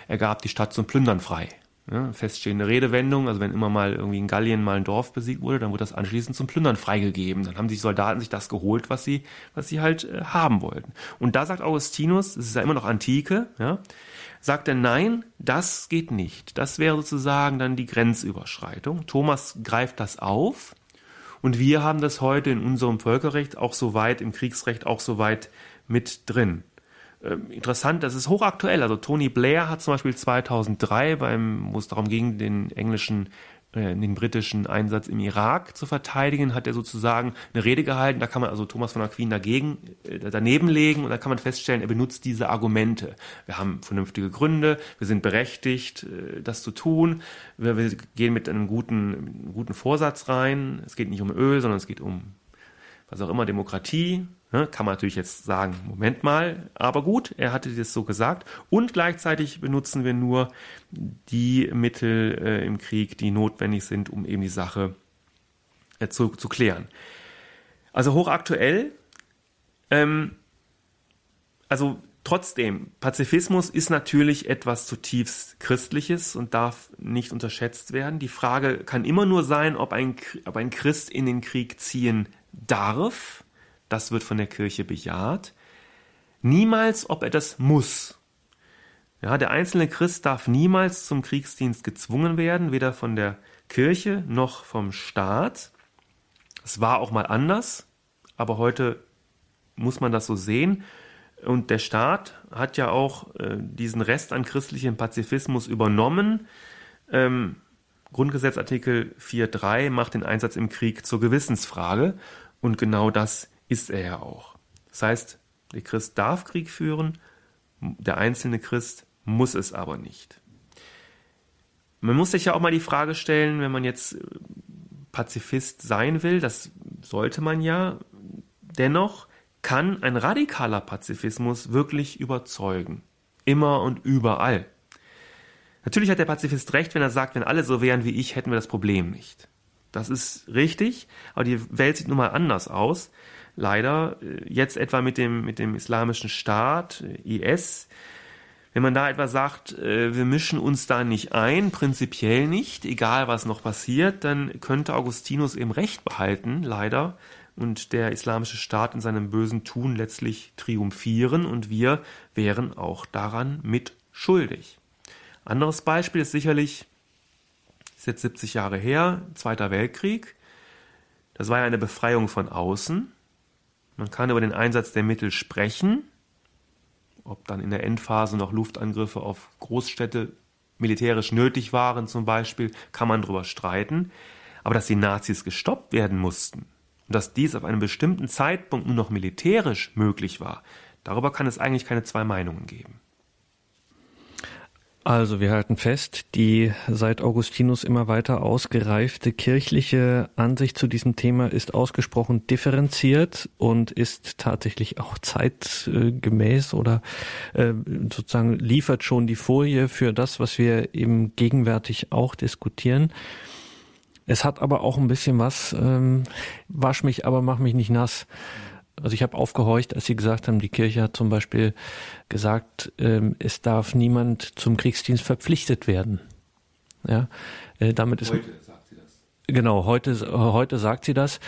S2: er gab die Stadt zum Plündern frei. Ja, feststehende Redewendung, also wenn immer mal irgendwie in Gallien mal ein Dorf besiegt wurde, dann wurde das anschließend zum Plündern freigegeben. Dann haben die Soldaten sich das geholt, was sie, was sie halt äh, haben wollten. Und da sagt Augustinus, es ist ja immer noch Antike, ja, sagt er, nein, das geht nicht. Das wäre sozusagen dann die Grenzüberschreitung. Thomas greift das auf und wir haben das heute in unserem Völkerrecht auch soweit, im Kriegsrecht auch soweit mit drin. Ähm, interessant, das ist hochaktuell. Also Tony Blair hat zum Beispiel 2003, beim, wo es darum ging, den englischen äh, den britischen Einsatz im Irak zu verteidigen, hat er sozusagen eine Rede gehalten. Da kann man also Thomas von Aquin dagegen, äh, daneben legen und da kann man feststellen, er benutzt diese Argumente. Wir haben vernünftige Gründe, wir sind berechtigt, äh, das zu tun. Wir, wir gehen mit einem guten, einem guten Vorsatz rein. Es geht nicht um Öl, sondern es geht um was auch immer, Demokratie, kann man natürlich jetzt sagen, Moment mal, aber gut, er hatte das so gesagt. Und gleichzeitig benutzen wir nur die Mittel äh, im Krieg, die notwendig sind, um eben die Sache äh, zu, zu klären. Also hochaktuell. Ähm, also trotzdem, Pazifismus ist natürlich etwas zutiefst Christliches und darf nicht unterschätzt werden. Die Frage kann immer nur sein, ob ein, ob ein Christ in den Krieg ziehen darf das wird von der Kirche bejaht. Niemals, ob er das muss. Ja, der einzelne Christ darf niemals zum Kriegsdienst gezwungen werden, weder von der Kirche noch vom Staat. Es war auch mal anders, aber heute muss man das so sehen. Und der Staat hat ja auch äh, diesen Rest an christlichem Pazifismus übernommen, Ähm, Grundgesetzartikel 4.3 macht den Einsatz im Krieg zur Gewissensfrage und genau das ist er ja auch. Das heißt, der Christ darf Krieg führen, der einzelne Christ muss es aber nicht. Man muss sich ja auch mal die Frage stellen, wenn man jetzt äh, Pazifist sein will, das sollte man ja, dennoch kann ein radikaler Pazifismus wirklich überzeugen. Immer und überall. Natürlich hat der Pazifist recht, wenn er sagt, wenn alle so wären wie ich, hätten wir das Problem nicht. Das ist richtig, aber die Welt sieht nun mal anders aus. Leider, äh, jetzt etwa mit dem, mit dem islamischen Staat, äh, IS, wenn man da etwa sagt, äh, wir mischen uns da nicht ein, prinzipiell nicht, egal was noch passiert, dann könnte Augustinus eben Recht behalten, leider, und der islamische Staat in seinem bösen Tun letztlich triumphieren und wir wären auch daran mit schuldig. Anderes Beispiel ist sicherlich, ist jetzt 70 Jahre her, Zweiter Weltkrieg. Das war ja eine Befreiung von außen. Man kann über den Einsatz der Mittel sprechen, ob dann in der Endphase noch Luftangriffe auf Großstädte militärisch nötig waren zum Beispiel, kann man darüber streiten. Aber dass die Nazis gestoppt werden mussten und dass dies auf einem bestimmten Zeitpunkt nur noch militärisch möglich war, darüber kann es eigentlich keine zwei Meinungen geben.
S1: Also wir halten fest, die seit Augustinus immer weiter ausgereifte kirchliche Ansicht zu diesem Thema ist ausgesprochen differenziert und ist tatsächlich auch zeitgemäß oder äh, sozusagen liefert schon die Folie für das, was wir eben gegenwärtig auch diskutieren. Es hat aber auch ein bisschen was, ähm, wasch mich, aber mach mich nicht nass. Also ich habe aufgehorcht, als Sie gesagt haben, die Kirche hat zum Beispiel gesagt, ähm, es darf niemand zum Kriegsdienst verpflichtet werden. Ja, äh, damit ist heute sagt sie das. Genau, heute heute sagt sie das.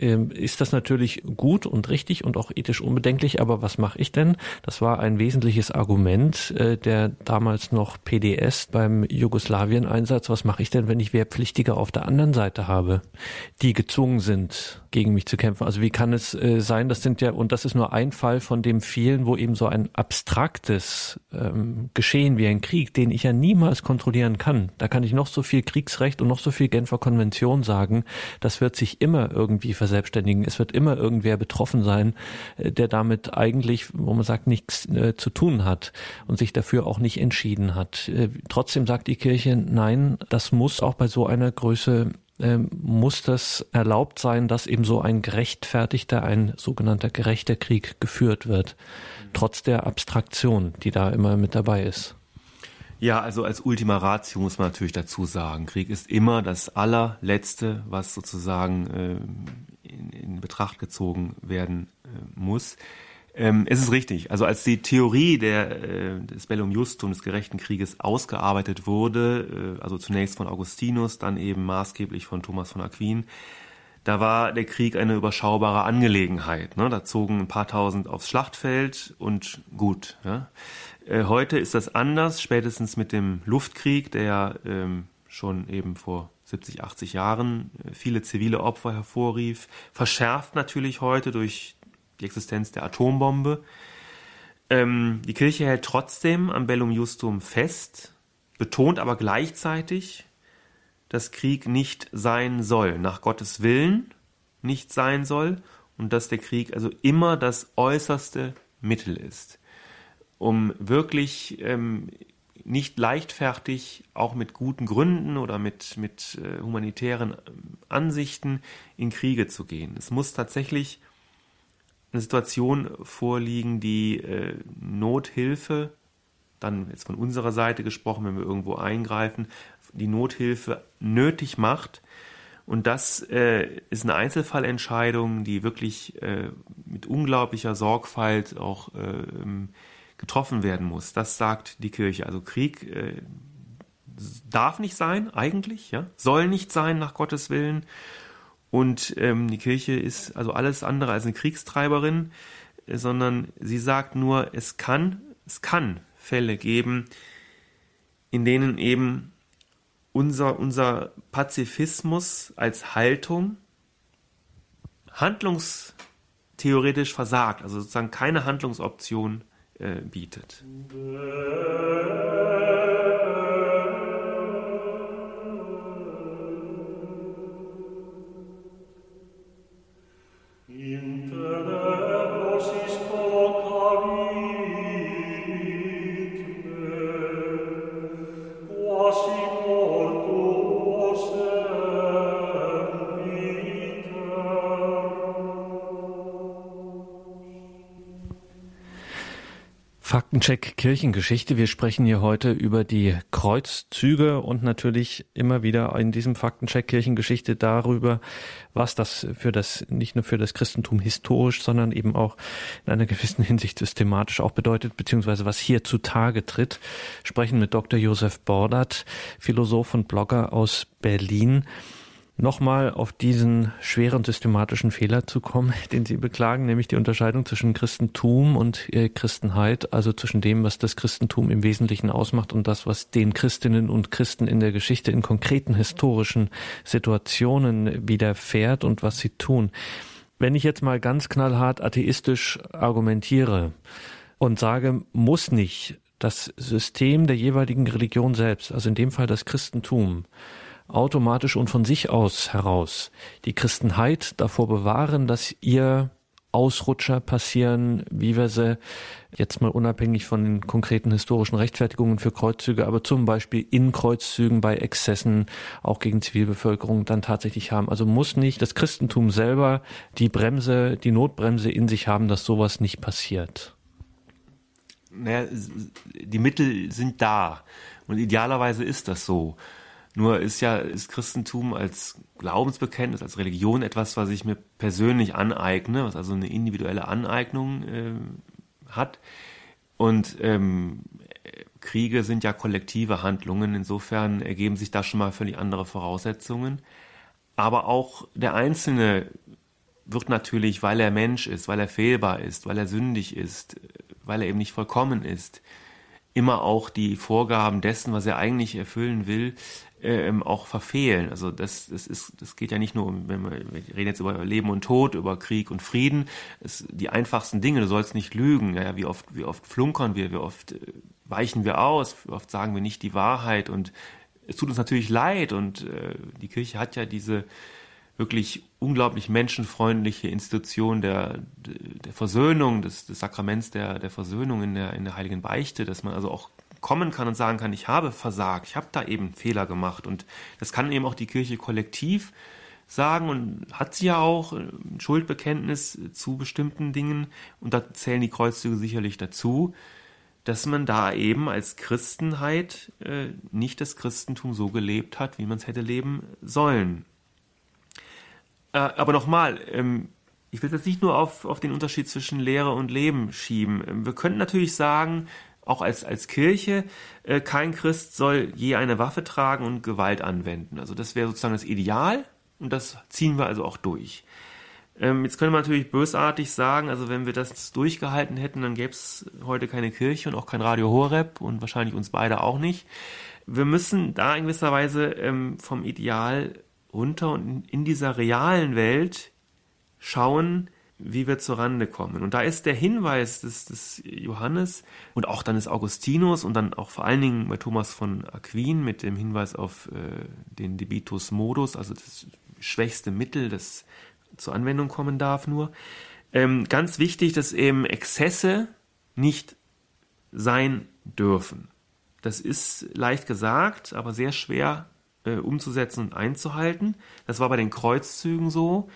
S1: Ähm, ist das natürlich gut und richtig und auch ethisch unbedenklich, aber was mache ich denn? Das war ein wesentliches Argument äh, der damals noch PDS beim Jugoslawien-Einsatz. Was mache ich denn, wenn ich Wehrpflichtige auf der anderen Seite habe, die gezwungen sind, gegen mich zu kämpfen? Also wie kann es äh, sein, das sind ja, und das ist nur ein Fall von dem vielen, wo eben so ein abstraktes ähm, Geschehen wie ein Krieg, den ich ja niemals kontrollieren kann. Da kann ich noch so viel Kriegsrecht und noch so viel Genfer Konvention sagen, das wird sich immer irgendwie versetzen verselbstständigen. Es wird immer irgendwer betroffen sein, äh, der damit eigentlich, wo man sagt, nichts äh, zu tun hat und sich dafür auch nicht entschieden hat. Äh, trotzdem sagt die Kirche, nein, das muss auch bei so einer Größe ähm, muss das erlaubt sein, dass eben so ein gerechtfertigter, ein sogenannter gerechter Krieg geführt wird, trotz der Abstraktion, die da immer mit dabei ist.
S2: Ja, also als Ultima Ratio muss man natürlich dazu sagen, Krieg ist immer das allerletzte, was sozusagen äh, in, in Betracht gezogen werden äh, muss. Ähm, es ist richtig. Also als die Theorie der, äh, des Bellum Justum, des gerechten Krieges, ausgearbeitet wurde, äh, also zunächst von Augustinus, dann eben maßgeblich von Thomas von Aquin, da war der Krieg eine überschaubare Angelegenheit. Ne? Da zogen ein paar tausend aufs Schlachtfeld und gut. Ja? Äh, heute ist das anders, spätestens mit dem Luftkrieg, der ähm, schon eben vor 70, 80 Jahren äh, viele zivile Opfer hervorrief, verschärft natürlich heute durch die Existenz der Atombombe. Ähm, die Kirche hält trotzdem am Bellum Justum fest, betont aber gleichzeitig, dass Krieg nicht sein soll, nach Gottes Willen nicht sein soll und dass der Krieg also immer das äußerste Mittel ist, um wirklich ähm, nicht leichtfertig, auch mit guten Gründen oder mit, mit äh, humanitären ähm, Ansichten in Kriege zu gehen. Es muss tatsächlich eine Situation vorliegen, die äh, Nothilfe, dann jetzt von unserer Seite gesprochen, wenn wir irgendwo eingreifen, die Nothilfe nötig macht. Und das äh, ist eine Einzelfallentscheidung, die wirklich äh, mit unglaublicher Sorgfalt auch äh, getroffen werden muss. Das sagt die Kirche. Also Krieg äh, darf nicht sein, eigentlich, ja, soll nicht sein nach Gottes Willen. Und ähm, die Kirche ist also alles andere als eine Kriegstreiberin, äh, sondern sie sagt nur, es kann, es kann Fälle geben, in denen eben unser, unser Pazifismus als Haltung handlungstheoretisch versagt, also sozusagen keine Handlungsoption bietet.
S1: Faktencheck Kirchengeschichte. Wir sprechen hier heute über die Kreuzzüge und natürlich immer wieder in diesem Faktencheck Kirchengeschichte darüber, was das für das, nicht nur für das Christentum historisch, sondern eben auch in einer gewissen Hinsicht systematisch auch bedeutet, beziehungsweise was hier zutage tritt. Sprechen mit Dr. Josef Bordert, Philosoph und Blogger aus Berlin nochmal auf diesen schweren systematischen Fehler zu kommen, (laughs) den Sie beklagen, nämlich die Unterscheidung zwischen Christentum und äh, Christenheit, also zwischen dem, was das Christentum im Wesentlichen ausmacht und das, was den Christinnen und Christen in der Geschichte in konkreten historischen Situationen widerfährt und was sie tun. Wenn ich jetzt mal ganz knallhart atheistisch argumentiere und sage, muss nicht das System der jeweiligen Religion selbst, also in dem Fall das Christentum, automatisch und von sich aus heraus die Christenheit davor bewahren, dass ihr Ausrutscher passieren, wie wir sie jetzt mal unabhängig von den konkreten historischen Rechtfertigungen für Kreuzzüge, aber zum Beispiel in Kreuzzügen bei Exzessen auch gegen Zivilbevölkerung dann tatsächlich haben. Also muss nicht das Christentum selber die Bremse, die Notbremse in sich haben, dass sowas nicht passiert.
S2: Naja, die Mittel sind da und idealerweise ist das so. Nur ist ja das Christentum als Glaubensbekenntnis, als Religion etwas, was ich mir persönlich aneigne, was also eine individuelle Aneignung äh, hat. Und ähm, Kriege sind ja kollektive Handlungen, insofern ergeben sich da schon mal völlig andere Voraussetzungen. Aber auch der Einzelne wird natürlich, weil er Mensch ist, weil er fehlbar ist, weil er sündig ist, weil er eben nicht vollkommen ist, immer auch die Vorgaben dessen, was er eigentlich erfüllen will, ähm, auch verfehlen. Also das, das ist, das geht ja nicht nur um, wenn wir, wir reden jetzt über Leben und Tod, über Krieg und Frieden, es, die einfachsten Dinge. Du sollst nicht lügen. Ja, wie oft, wie oft flunkern wir, wie oft äh, weichen wir aus, wie oft sagen wir nicht die Wahrheit und es tut uns natürlich leid und äh, die Kirche hat ja diese wirklich unglaublich menschenfreundliche Institution der, der Versöhnung, des, des Sakraments der, der Versöhnung in der, in der Heiligen Beichte, dass man also auch kommen kann und sagen kann, ich habe versagt, ich habe da eben Fehler gemacht. Und das kann eben auch die Kirche kollektiv sagen und hat sie ja auch ein Schuldbekenntnis zu bestimmten Dingen und da zählen die Kreuzzüge sicherlich dazu, dass man da eben als Christenheit äh, nicht das Christentum so gelebt hat, wie man es hätte leben sollen. Äh, aber nochmal, ähm, ich will jetzt nicht nur auf, auf den Unterschied zwischen Lehre und Leben schieben. Ähm, wir könnten natürlich sagen, auch als, als Kirche, äh, kein Christ soll je eine Waffe tragen und Gewalt anwenden. Also das wäre sozusagen das Ideal und das ziehen wir also auch durch. Ähm, jetzt könnte man natürlich bösartig sagen, also wenn wir das durchgehalten hätten, dann gäbe es heute keine Kirche und auch kein Radio Horeb und wahrscheinlich uns beide auch nicht. Wir müssen da in gewisser Weise ähm, vom Ideal runter und in, in dieser realen Welt schauen, wie wir zur Rande kommen. Und da ist der Hinweis des, des Johannes und auch dann des Augustinus und dann auch vor allen Dingen bei Thomas von Aquin mit dem Hinweis auf äh, den Debitus Modus, also das schwächste Mittel, das zur Anwendung kommen darf nur. Ähm, ganz wichtig, dass eben Exzesse nicht sein dürfen. Das ist leicht gesagt, aber sehr schwer äh, umzusetzen und einzuhalten. Das war bei den Kreuzzügen so.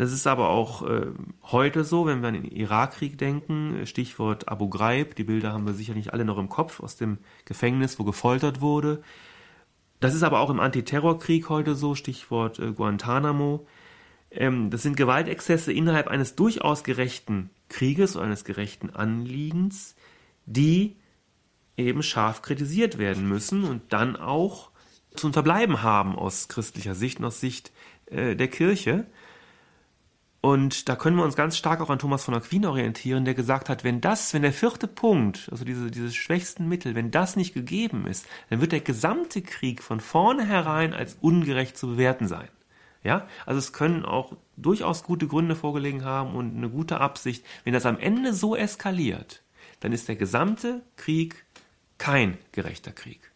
S2: Das ist aber auch äh, heute so, wenn wir an den Irakkrieg denken, Stichwort Abu Ghraib, die Bilder haben wir sicherlich alle noch im Kopf aus dem Gefängnis, wo gefoltert wurde. Das ist aber auch im Antiterrorkrieg heute so, Stichwort äh, Guantanamo. Ähm, das sind Gewaltexzesse innerhalb eines durchaus gerechten Krieges oder eines gerechten Anliegens, die eben scharf kritisiert werden müssen und dann auch zu unterbleiben haben aus christlicher Sicht und aus Sicht äh, der Kirche. Und da können wir uns ganz stark auch an Thomas von Aquin orientieren, der gesagt hat, wenn das, wenn der vierte Punkt, also diese, dieses schwächsten Mittel, wenn das nicht gegeben ist, dann wird der gesamte Krieg von vornherein als ungerecht zu bewerten sein. Ja, also es können auch durchaus gute Gründe vorgelegen haben und eine gute Absicht. Wenn das am Ende so eskaliert, dann ist der gesamte Krieg kein gerechter Krieg.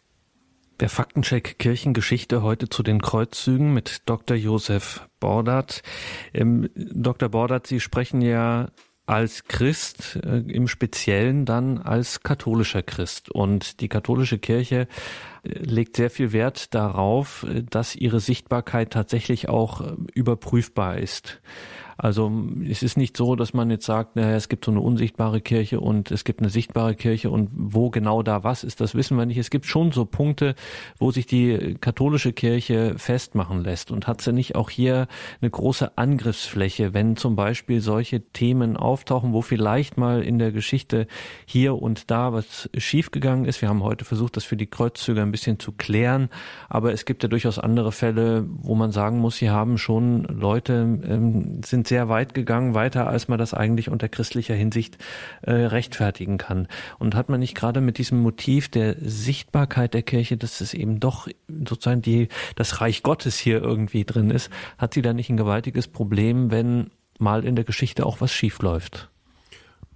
S1: Der Faktencheck Kirchengeschichte heute zu den Kreuzzügen mit Dr. Josef Bordert. Ähm, Dr. Bordert, Sie sprechen ja als Christ, äh, im Speziellen dann als katholischer Christ. Und die katholische Kirche äh, legt sehr viel Wert darauf, äh, dass ihre Sichtbarkeit tatsächlich auch äh, überprüfbar ist. Also es ist nicht so, dass man jetzt sagt, naja, es gibt so eine unsichtbare Kirche und es gibt eine sichtbare Kirche und wo genau da was ist, das wissen wir nicht. Es gibt schon so Punkte, wo sich die katholische Kirche festmachen lässt und hat sie nicht auch hier eine große Angriffsfläche, wenn zum Beispiel solche Themen auftauchen, wo vielleicht mal in der Geschichte hier und da was schiefgegangen ist. Wir haben heute versucht, das für die Kreuzzüge ein bisschen zu klären, aber es gibt ja durchaus andere Fälle, wo man sagen muss, sie haben schon Leute, ähm, sind sind sehr weit gegangen, weiter als man das eigentlich unter christlicher Hinsicht äh, rechtfertigen kann. Und hat man nicht gerade mit diesem Motiv der Sichtbarkeit der Kirche, dass es eben doch sozusagen die, das Reich Gottes hier irgendwie drin ist, hat sie da nicht ein gewaltiges Problem, wenn mal in der Geschichte auch was schief läuft?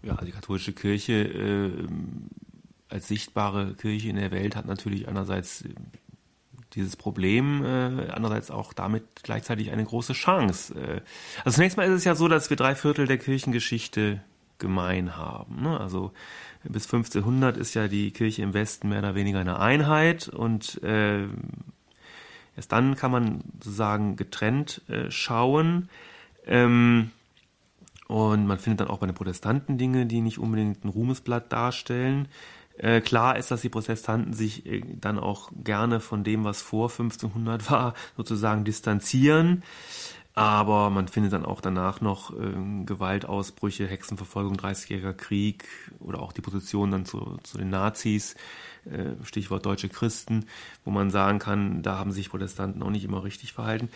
S2: Ja, die katholische Kirche äh, als sichtbare Kirche in der Welt hat natürlich einerseits dieses Problem, äh, andererseits auch damit gleichzeitig eine große Chance. Äh, also zunächst mal ist es ja so, dass wir drei Viertel der Kirchengeschichte gemein haben. Ne? Also bis 1500 ist ja die Kirche im Westen mehr oder weniger eine Einheit und äh, erst dann kann man sozusagen getrennt äh, schauen. Ähm, und man findet dann auch bei den Protestanten Dinge, die nicht unbedingt ein Ruhmesblatt darstellen. Äh, klar ist, dass die Protestanten sich äh, dann auch gerne von dem, was vor 1500 war, (laughs) sozusagen distanzieren. Aber man findet dann auch danach noch äh, Gewaltausbrüche, Hexenverfolgung, 30-jähriger Krieg oder auch die Position dann zu, zu den Nazis, Stichwort deutsche Christen, wo man sagen kann, da haben sich Protestanten auch nicht immer richtig verhalten.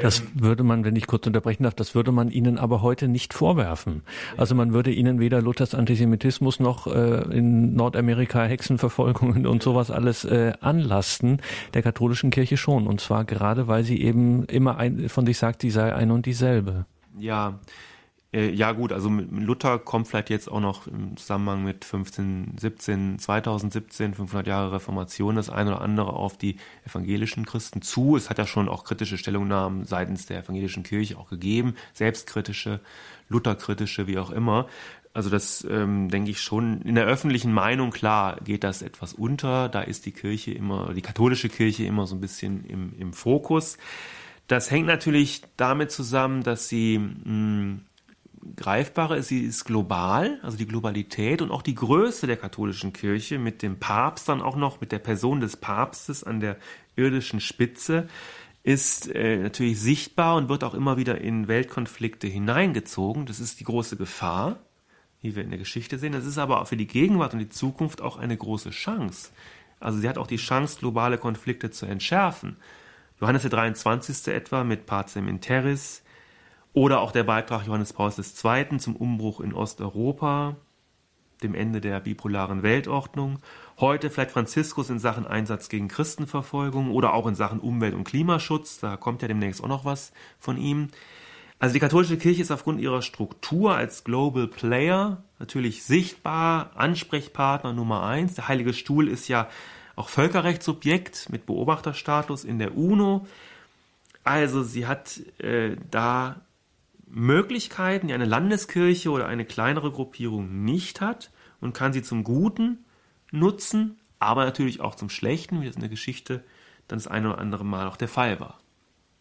S1: Das ähm, würde man, wenn ich kurz unterbrechen darf, das würde man ihnen aber heute nicht vorwerfen. Also man würde ihnen weder Luthers Antisemitismus noch äh, in Nordamerika Hexenverfolgungen und sowas alles äh, anlasten, der katholischen Kirche schon. Und zwar gerade, weil sie eben immer ein, von sich sagt, sie sei ein und dieselbe.
S2: Ja, äh, ja gut, also mit Luther kommt vielleicht jetzt auch noch im Zusammenhang mit 15, 17, 2017, 500 Jahre Reformation das eine oder andere auf die evangelischen Christen zu. Es hat ja schon auch kritische Stellungnahmen seitens der evangelischen Kirche auch gegeben, selbstkritische, Lutherkritische, wie auch immer. Also das ähm, denke ich schon in der öffentlichen Meinung klar geht das etwas unter. Da ist die Kirche immer, die katholische Kirche immer so ein bisschen im, im Fokus. Das hängt natürlich damit zusammen, dass sie mh, greifbarer ist, sie ist global, also die Globalität und auch die Größe der katholischen Kirche mit dem Papst dann auch noch, mit der Person des Papstes an der irdischen Spitze, ist äh, natürlich sichtbar und wird auch immer wieder in Weltkonflikte hineingezogen. Das ist die große Gefahr, wie wir in der Geschichte sehen. Das ist aber auch für die Gegenwart und die Zukunft auch eine große Chance. Also sie hat auch die Chance, globale Konflikte zu entschärfen. Johannes der 23. etwa mit Pacem in Terris, oder auch der Beitrag Johannes Pauls II. zum Umbruch in Osteuropa, dem Ende der bipolaren Weltordnung. Heute vielleicht Franziskus in Sachen Einsatz gegen Christenverfolgung oder auch in Sachen Umwelt- und Klimaschutz. Da kommt ja demnächst auch noch was von ihm. Also die katholische Kirche ist aufgrund ihrer Struktur als Global Player natürlich sichtbar, Ansprechpartner Nummer eins. Der Heilige Stuhl ist ja auch Völkerrechtssubjekt mit Beobachterstatus in der UNO. Also sie hat äh, da Möglichkeiten, die eine Landeskirche oder eine kleinere Gruppierung nicht hat und kann sie zum Guten nutzen, aber natürlich auch zum Schlechten, wie das in der Geschichte dann das eine oder andere Mal auch der Fall war.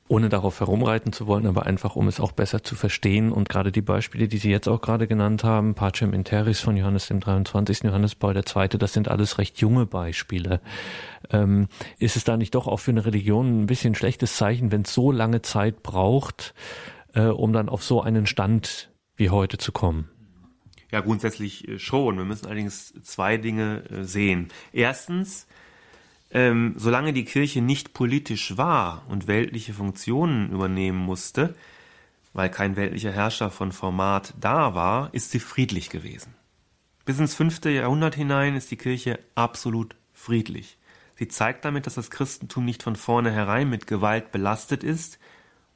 S1: Ohne darauf herumreiten zu wollen, aber einfach, um es auch besser zu verstehen. Und gerade die Beispiele, die Sie jetzt auch gerade genannt haben, Pacem Interis von Johannes dem 23., Johannes Paul II., das sind alles recht junge Beispiele. Ähm, ist es da nicht doch auch für eine Religion ein bisschen schlechtes Zeichen, wenn es so lange Zeit braucht, äh, um dann auf so einen Stand wie heute zu kommen?
S2: Ja, grundsätzlich äh, schon. Wir müssen allerdings zwei Dinge äh, sehen. Erstens, ähm, solange die Kirche nicht politisch war und weltliche Funktionen übernehmen musste, weil kein weltlicher Herrscher von Format da war, ist sie friedlich gewesen. Bis ins fünfte Jahrhundert hinein ist die Kirche absolut friedlich. Sie zeigt damit, dass das Christentum nicht von vornherein mit Gewalt belastet ist,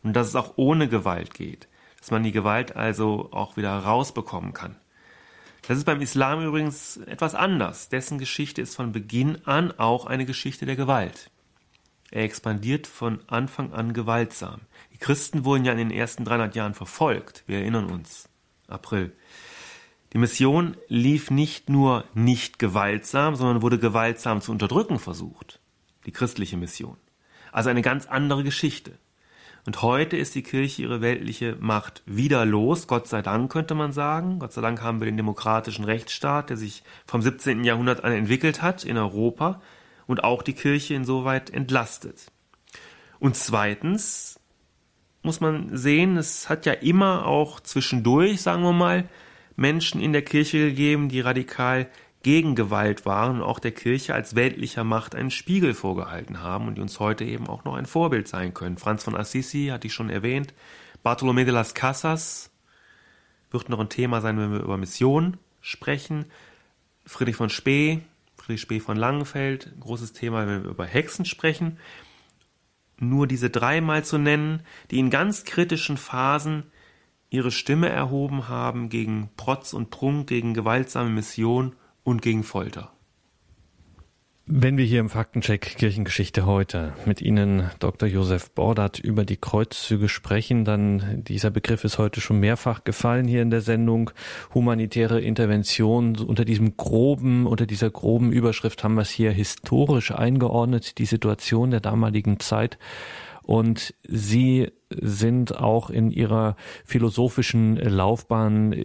S2: und dass es auch ohne Gewalt geht, dass man die Gewalt also auch wieder rausbekommen kann. Das ist beim Islam übrigens etwas anders. Dessen Geschichte ist von Beginn an auch eine Geschichte der Gewalt. Er expandiert von Anfang an gewaltsam. Die Christen wurden ja in den ersten 300 Jahren verfolgt. Wir erinnern uns. April. Die Mission lief nicht nur nicht gewaltsam, sondern wurde gewaltsam zu unterdrücken versucht. Die christliche Mission. Also eine ganz andere Geschichte. Und heute ist die Kirche ihre weltliche Macht wieder los, Gott sei Dank könnte man sagen. Gott sei Dank haben wir den demokratischen Rechtsstaat, der sich vom 17. Jahrhundert an entwickelt hat in Europa und auch die Kirche insoweit entlastet. Und zweitens muss man sehen, es hat ja immer auch zwischendurch, sagen wir mal, Menschen in der Kirche gegeben, die radikal gegen Gewalt waren und auch der Kirche als weltlicher Macht einen Spiegel vorgehalten haben und die uns heute eben auch noch ein Vorbild sein können. Franz von Assisi hatte ich schon erwähnt. Bartolomé de las Casas wird noch ein Thema sein, wenn wir über Mission sprechen. Friedrich von Spee, Friedrich Spee von Langenfeld, großes Thema, wenn wir über Hexen sprechen. Nur diese dreimal zu nennen, die in ganz kritischen Phasen ihre Stimme erhoben haben gegen Protz und Prunk, gegen gewaltsame Mission und gegen Folter.
S1: Wenn wir hier im Faktencheck Kirchengeschichte heute mit Ihnen, Dr. Josef Bordert, über die Kreuzzüge sprechen, dann dieser Begriff ist heute schon mehrfach gefallen hier in der Sendung. Humanitäre Intervention unter diesem groben, unter dieser groben Überschrift haben wir es hier historisch eingeordnet, die Situation der damaligen Zeit. Und Sie sind auch in Ihrer philosophischen Laufbahn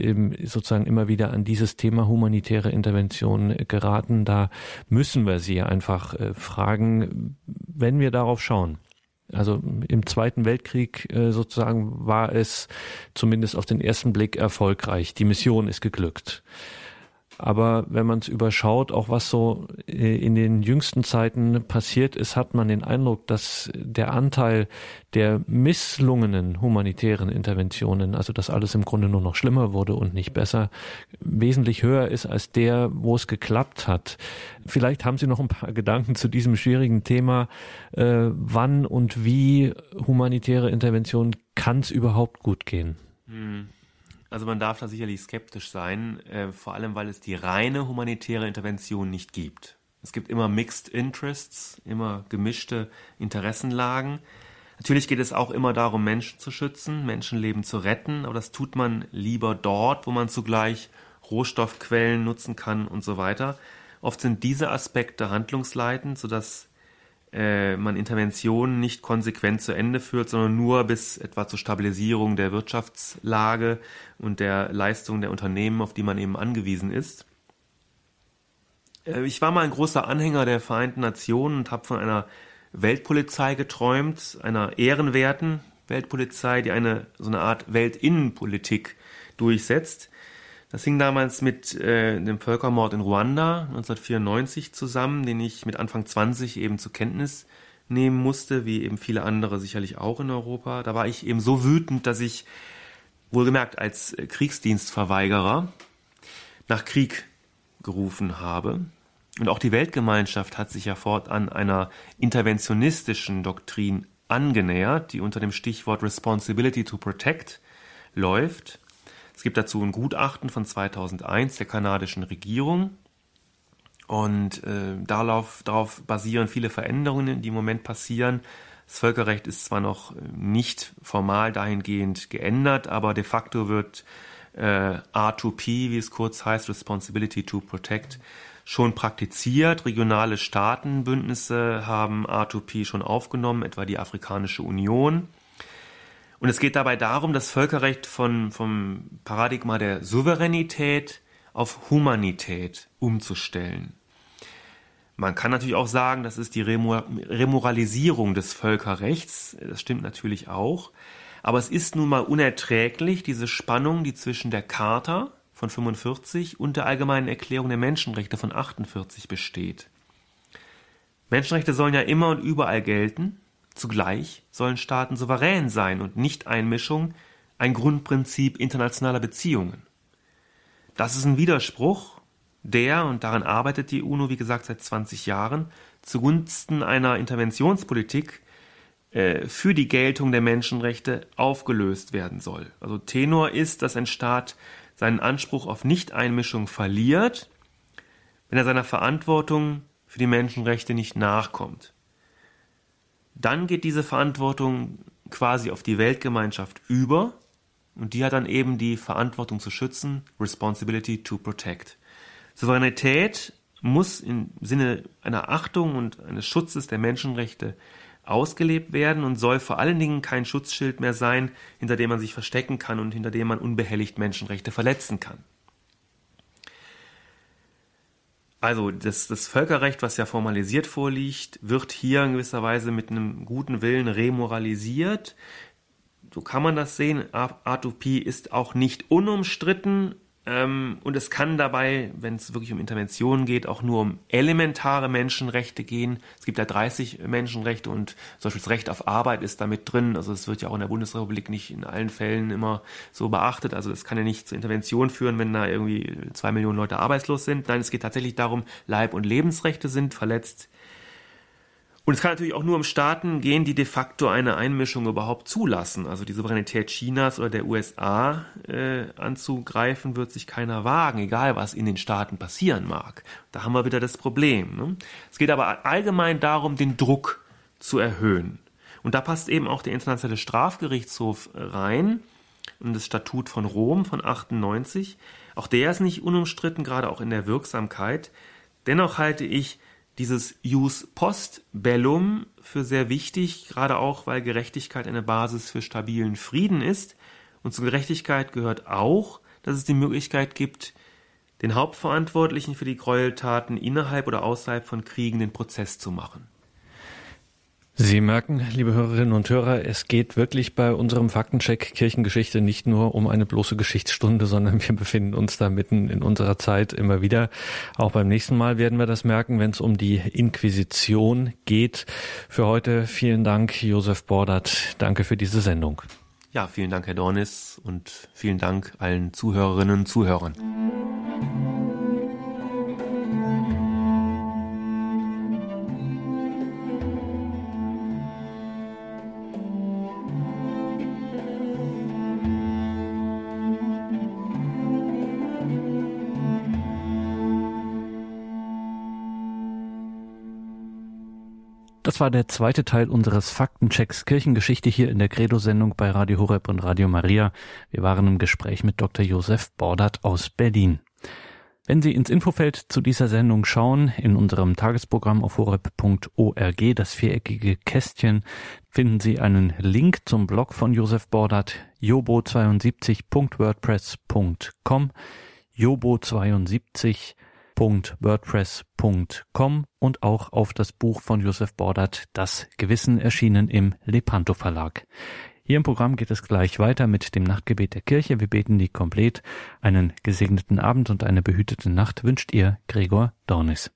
S1: sozusagen immer wieder an dieses Thema humanitäre Intervention geraten. Da müssen wir Sie einfach äh, fragen, wenn wir darauf schauen. Also im Zweiten Weltkrieg äh, sozusagen war es zumindest auf den ersten Blick erfolgreich. Die Mission ist geglückt. Aber wenn man es überschaut, auch was so äh, in den jüngsten Zeiten passiert ist, hat man den Eindruck, dass der Anteil der misslungenen humanitären Interventionen, also dass alles im Grunde nur noch schlimmer wurde und nicht besser, wesentlich höher ist als der, wo es geklappt hat. Vielleicht haben Sie noch ein paar (laughs) Gedanken zu diesem schwierigen Thema. Äh, wann und wie humanitäre Intervention kann es überhaupt gut gehen? Hm.
S2: Also man darf da sicherlich skeptisch sein, äh, vor allem weil es die reine humanitäre Intervention nicht gibt. Es gibt immer Mixed Interests, immer gemischte Interessenlagen. Natürlich geht es auch immer darum, Menschen zu schützen, Menschenleben zu retten, aber das tut man lieber dort, wo man zugleich Rohstoffquellen nutzen kann und so weiter. Oft sind diese Aspekte handlungsleitend, sodass äh, man Interventionen nicht konsequent zu Ende führt, sondern nur bis etwa zur Stabilisierung der Wirtschaftslage und der Leistung der Unternehmen, auf die man eben angewiesen ist. Äh, ich war mal ein großer Anhänger der Vereinten Nationen und habe von einer Weltpolizei geträumt, einer ehrenwerten Weltpolizei, die eine so eine Art Weltinnenpolitik durchsetzt. Das hing damals mit äh, dem Völkermord in Ruanda 1994 zusammen, den ich mit Anfang 20 eben zur Kenntnis nehmen musste, wie eben viele andere sicherlich auch in Europa. Da war ich eben so wütend, dass ich wohlgemerkt als Kriegsdienstverweigerer nach Krieg gerufen habe. Und auch die Weltgemeinschaft hat sich ja fortan einer interventionistischen Doktrin angenähert, die unter dem Stichwort Responsibility to Protect läuft. Es gibt dazu ein Gutachten von 2001 der kanadischen Regierung. Und äh, darauf, darauf basieren viele Veränderungen, die im Moment passieren. Das Völkerrecht ist zwar noch nicht formal dahingehend geändert, aber de facto wird äh, R2P, wie es kurz heißt, Responsibility to Protect, schon praktiziert. Regionale Staatenbündnisse haben R2P schon aufgenommen, etwa die Afrikanische Union. Und es geht dabei darum, das Völkerrecht von, vom Paradigma der Souveränität auf Humanität umzustellen. Man kann natürlich auch sagen, das ist die Remoralisierung des Völkerrechts. Das stimmt natürlich auch. Aber es ist nun mal unerträglich, diese Spannung, die zwischen der Charta von 45 und der Allgemeinen Erklärung der Menschenrechte von 48 besteht. Menschenrechte sollen ja immer und überall gelten. Zugleich sollen Staaten souverän sein und Nicht-Einmischung ein Grundprinzip internationaler Beziehungen. Das ist ein Widerspruch, der, und daran arbeitet die UNO, wie gesagt, seit 20 Jahren, zugunsten einer Interventionspolitik äh, für die Geltung der Menschenrechte aufgelöst werden soll. Also Tenor ist, dass ein Staat seinen Anspruch auf Nichteinmischung verliert, wenn er seiner Verantwortung für die Menschenrechte nicht nachkommt. Dann geht diese Verantwortung quasi auf die Weltgemeinschaft über und die hat dann eben die Verantwortung zu schützen, Responsibility to Protect. Souveränität muss im Sinne einer Achtung und eines Schutzes der Menschenrechte ausgelebt werden und soll vor allen Dingen kein Schutzschild mehr sein, hinter dem man sich verstecken kann und hinter dem man unbehelligt Menschenrechte verletzen kann. Also das, das Völkerrecht, was ja formalisiert vorliegt, wird hier in gewisser Weise mit einem guten Willen remoralisiert. So kann man das sehen. A2P ist auch nicht unumstritten, und es kann dabei, wenn es wirklich um Interventionen geht, auch nur um elementare Menschenrechte gehen. Es gibt ja 30 Menschenrechte und zum Beispiel das Recht auf Arbeit ist damit drin. Also es wird ja auch in der Bundesrepublik nicht in allen Fällen immer so beachtet. Also es kann ja nicht zur Intervention führen, wenn da irgendwie zwei Millionen Leute arbeitslos sind. Nein, es geht tatsächlich darum, Leib- und Lebensrechte sind verletzt. Und es kann natürlich auch nur um Staaten gehen, die de facto eine Einmischung überhaupt zulassen. Also die Souveränität Chinas oder der USA äh, anzugreifen, wird sich keiner wagen, egal was in den Staaten passieren mag. Da haben wir wieder das Problem. Ne? Es geht aber allgemein darum, den Druck zu erhöhen. Und da passt eben auch der Internationale Strafgerichtshof rein und das Statut von Rom von 98. Auch der ist nicht unumstritten, gerade auch in der Wirksamkeit. Dennoch halte ich dieses Jus post bellum für sehr wichtig, gerade auch, weil Gerechtigkeit eine Basis für stabilen Frieden ist. Und zur Gerechtigkeit gehört auch, dass es die Möglichkeit gibt, den Hauptverantwortlichen für die Gräueltaten innerhalb oder außerhalb von Kriegen den Prozess zu machen.
S1: Sie merken, liebe Hörerinnen und Hörer, es geht wirklich bei unserem Faktencheck Kirchengeschichte nicht nur um eine bloße Geschichtsstunde, sondern wir befinden uns da mitten in unserer Zeit immer wieder. Auch beim nächsten Mal werden wir das merken, wenn es um die Inquisition geht. Für heute vielen Dank, Josef Bordert. Danke für diese Sendung.
S2: Ja, vielen Dank, Herr Dornis, und vielen Dank allen Zuhörerinnen und Zuhörern.
S1: Das war der zweite Teil unseres Faktenchecks Kirchengeschichte hier in der Credo-Sendung bei Radio Horeb und Radio Maria. Wir waren im Gespräch mit Dr. Josef Bordert aus Berlin. Wenn Sie ins Infofeld zu dieser Sendung schauen, in unserem Tagesprogramm auf horeb.org, das viereckige Kästchen, finden Sie einen Link zum Blog von Josef Bordert, jobo72.wordpress.com, jobo72 www.wordpress.com und auch auf das Buch von Josef Bordert, Das Gewissen, erschienen im Lepanto Verlag. Hier im Programm geht es gleich weiter mit dem Nachtgebet der Kirche. Wir beten die komplett. Einen gesegneten Abend und eine behütete Nacht wünscht ihr Gregor Dornis.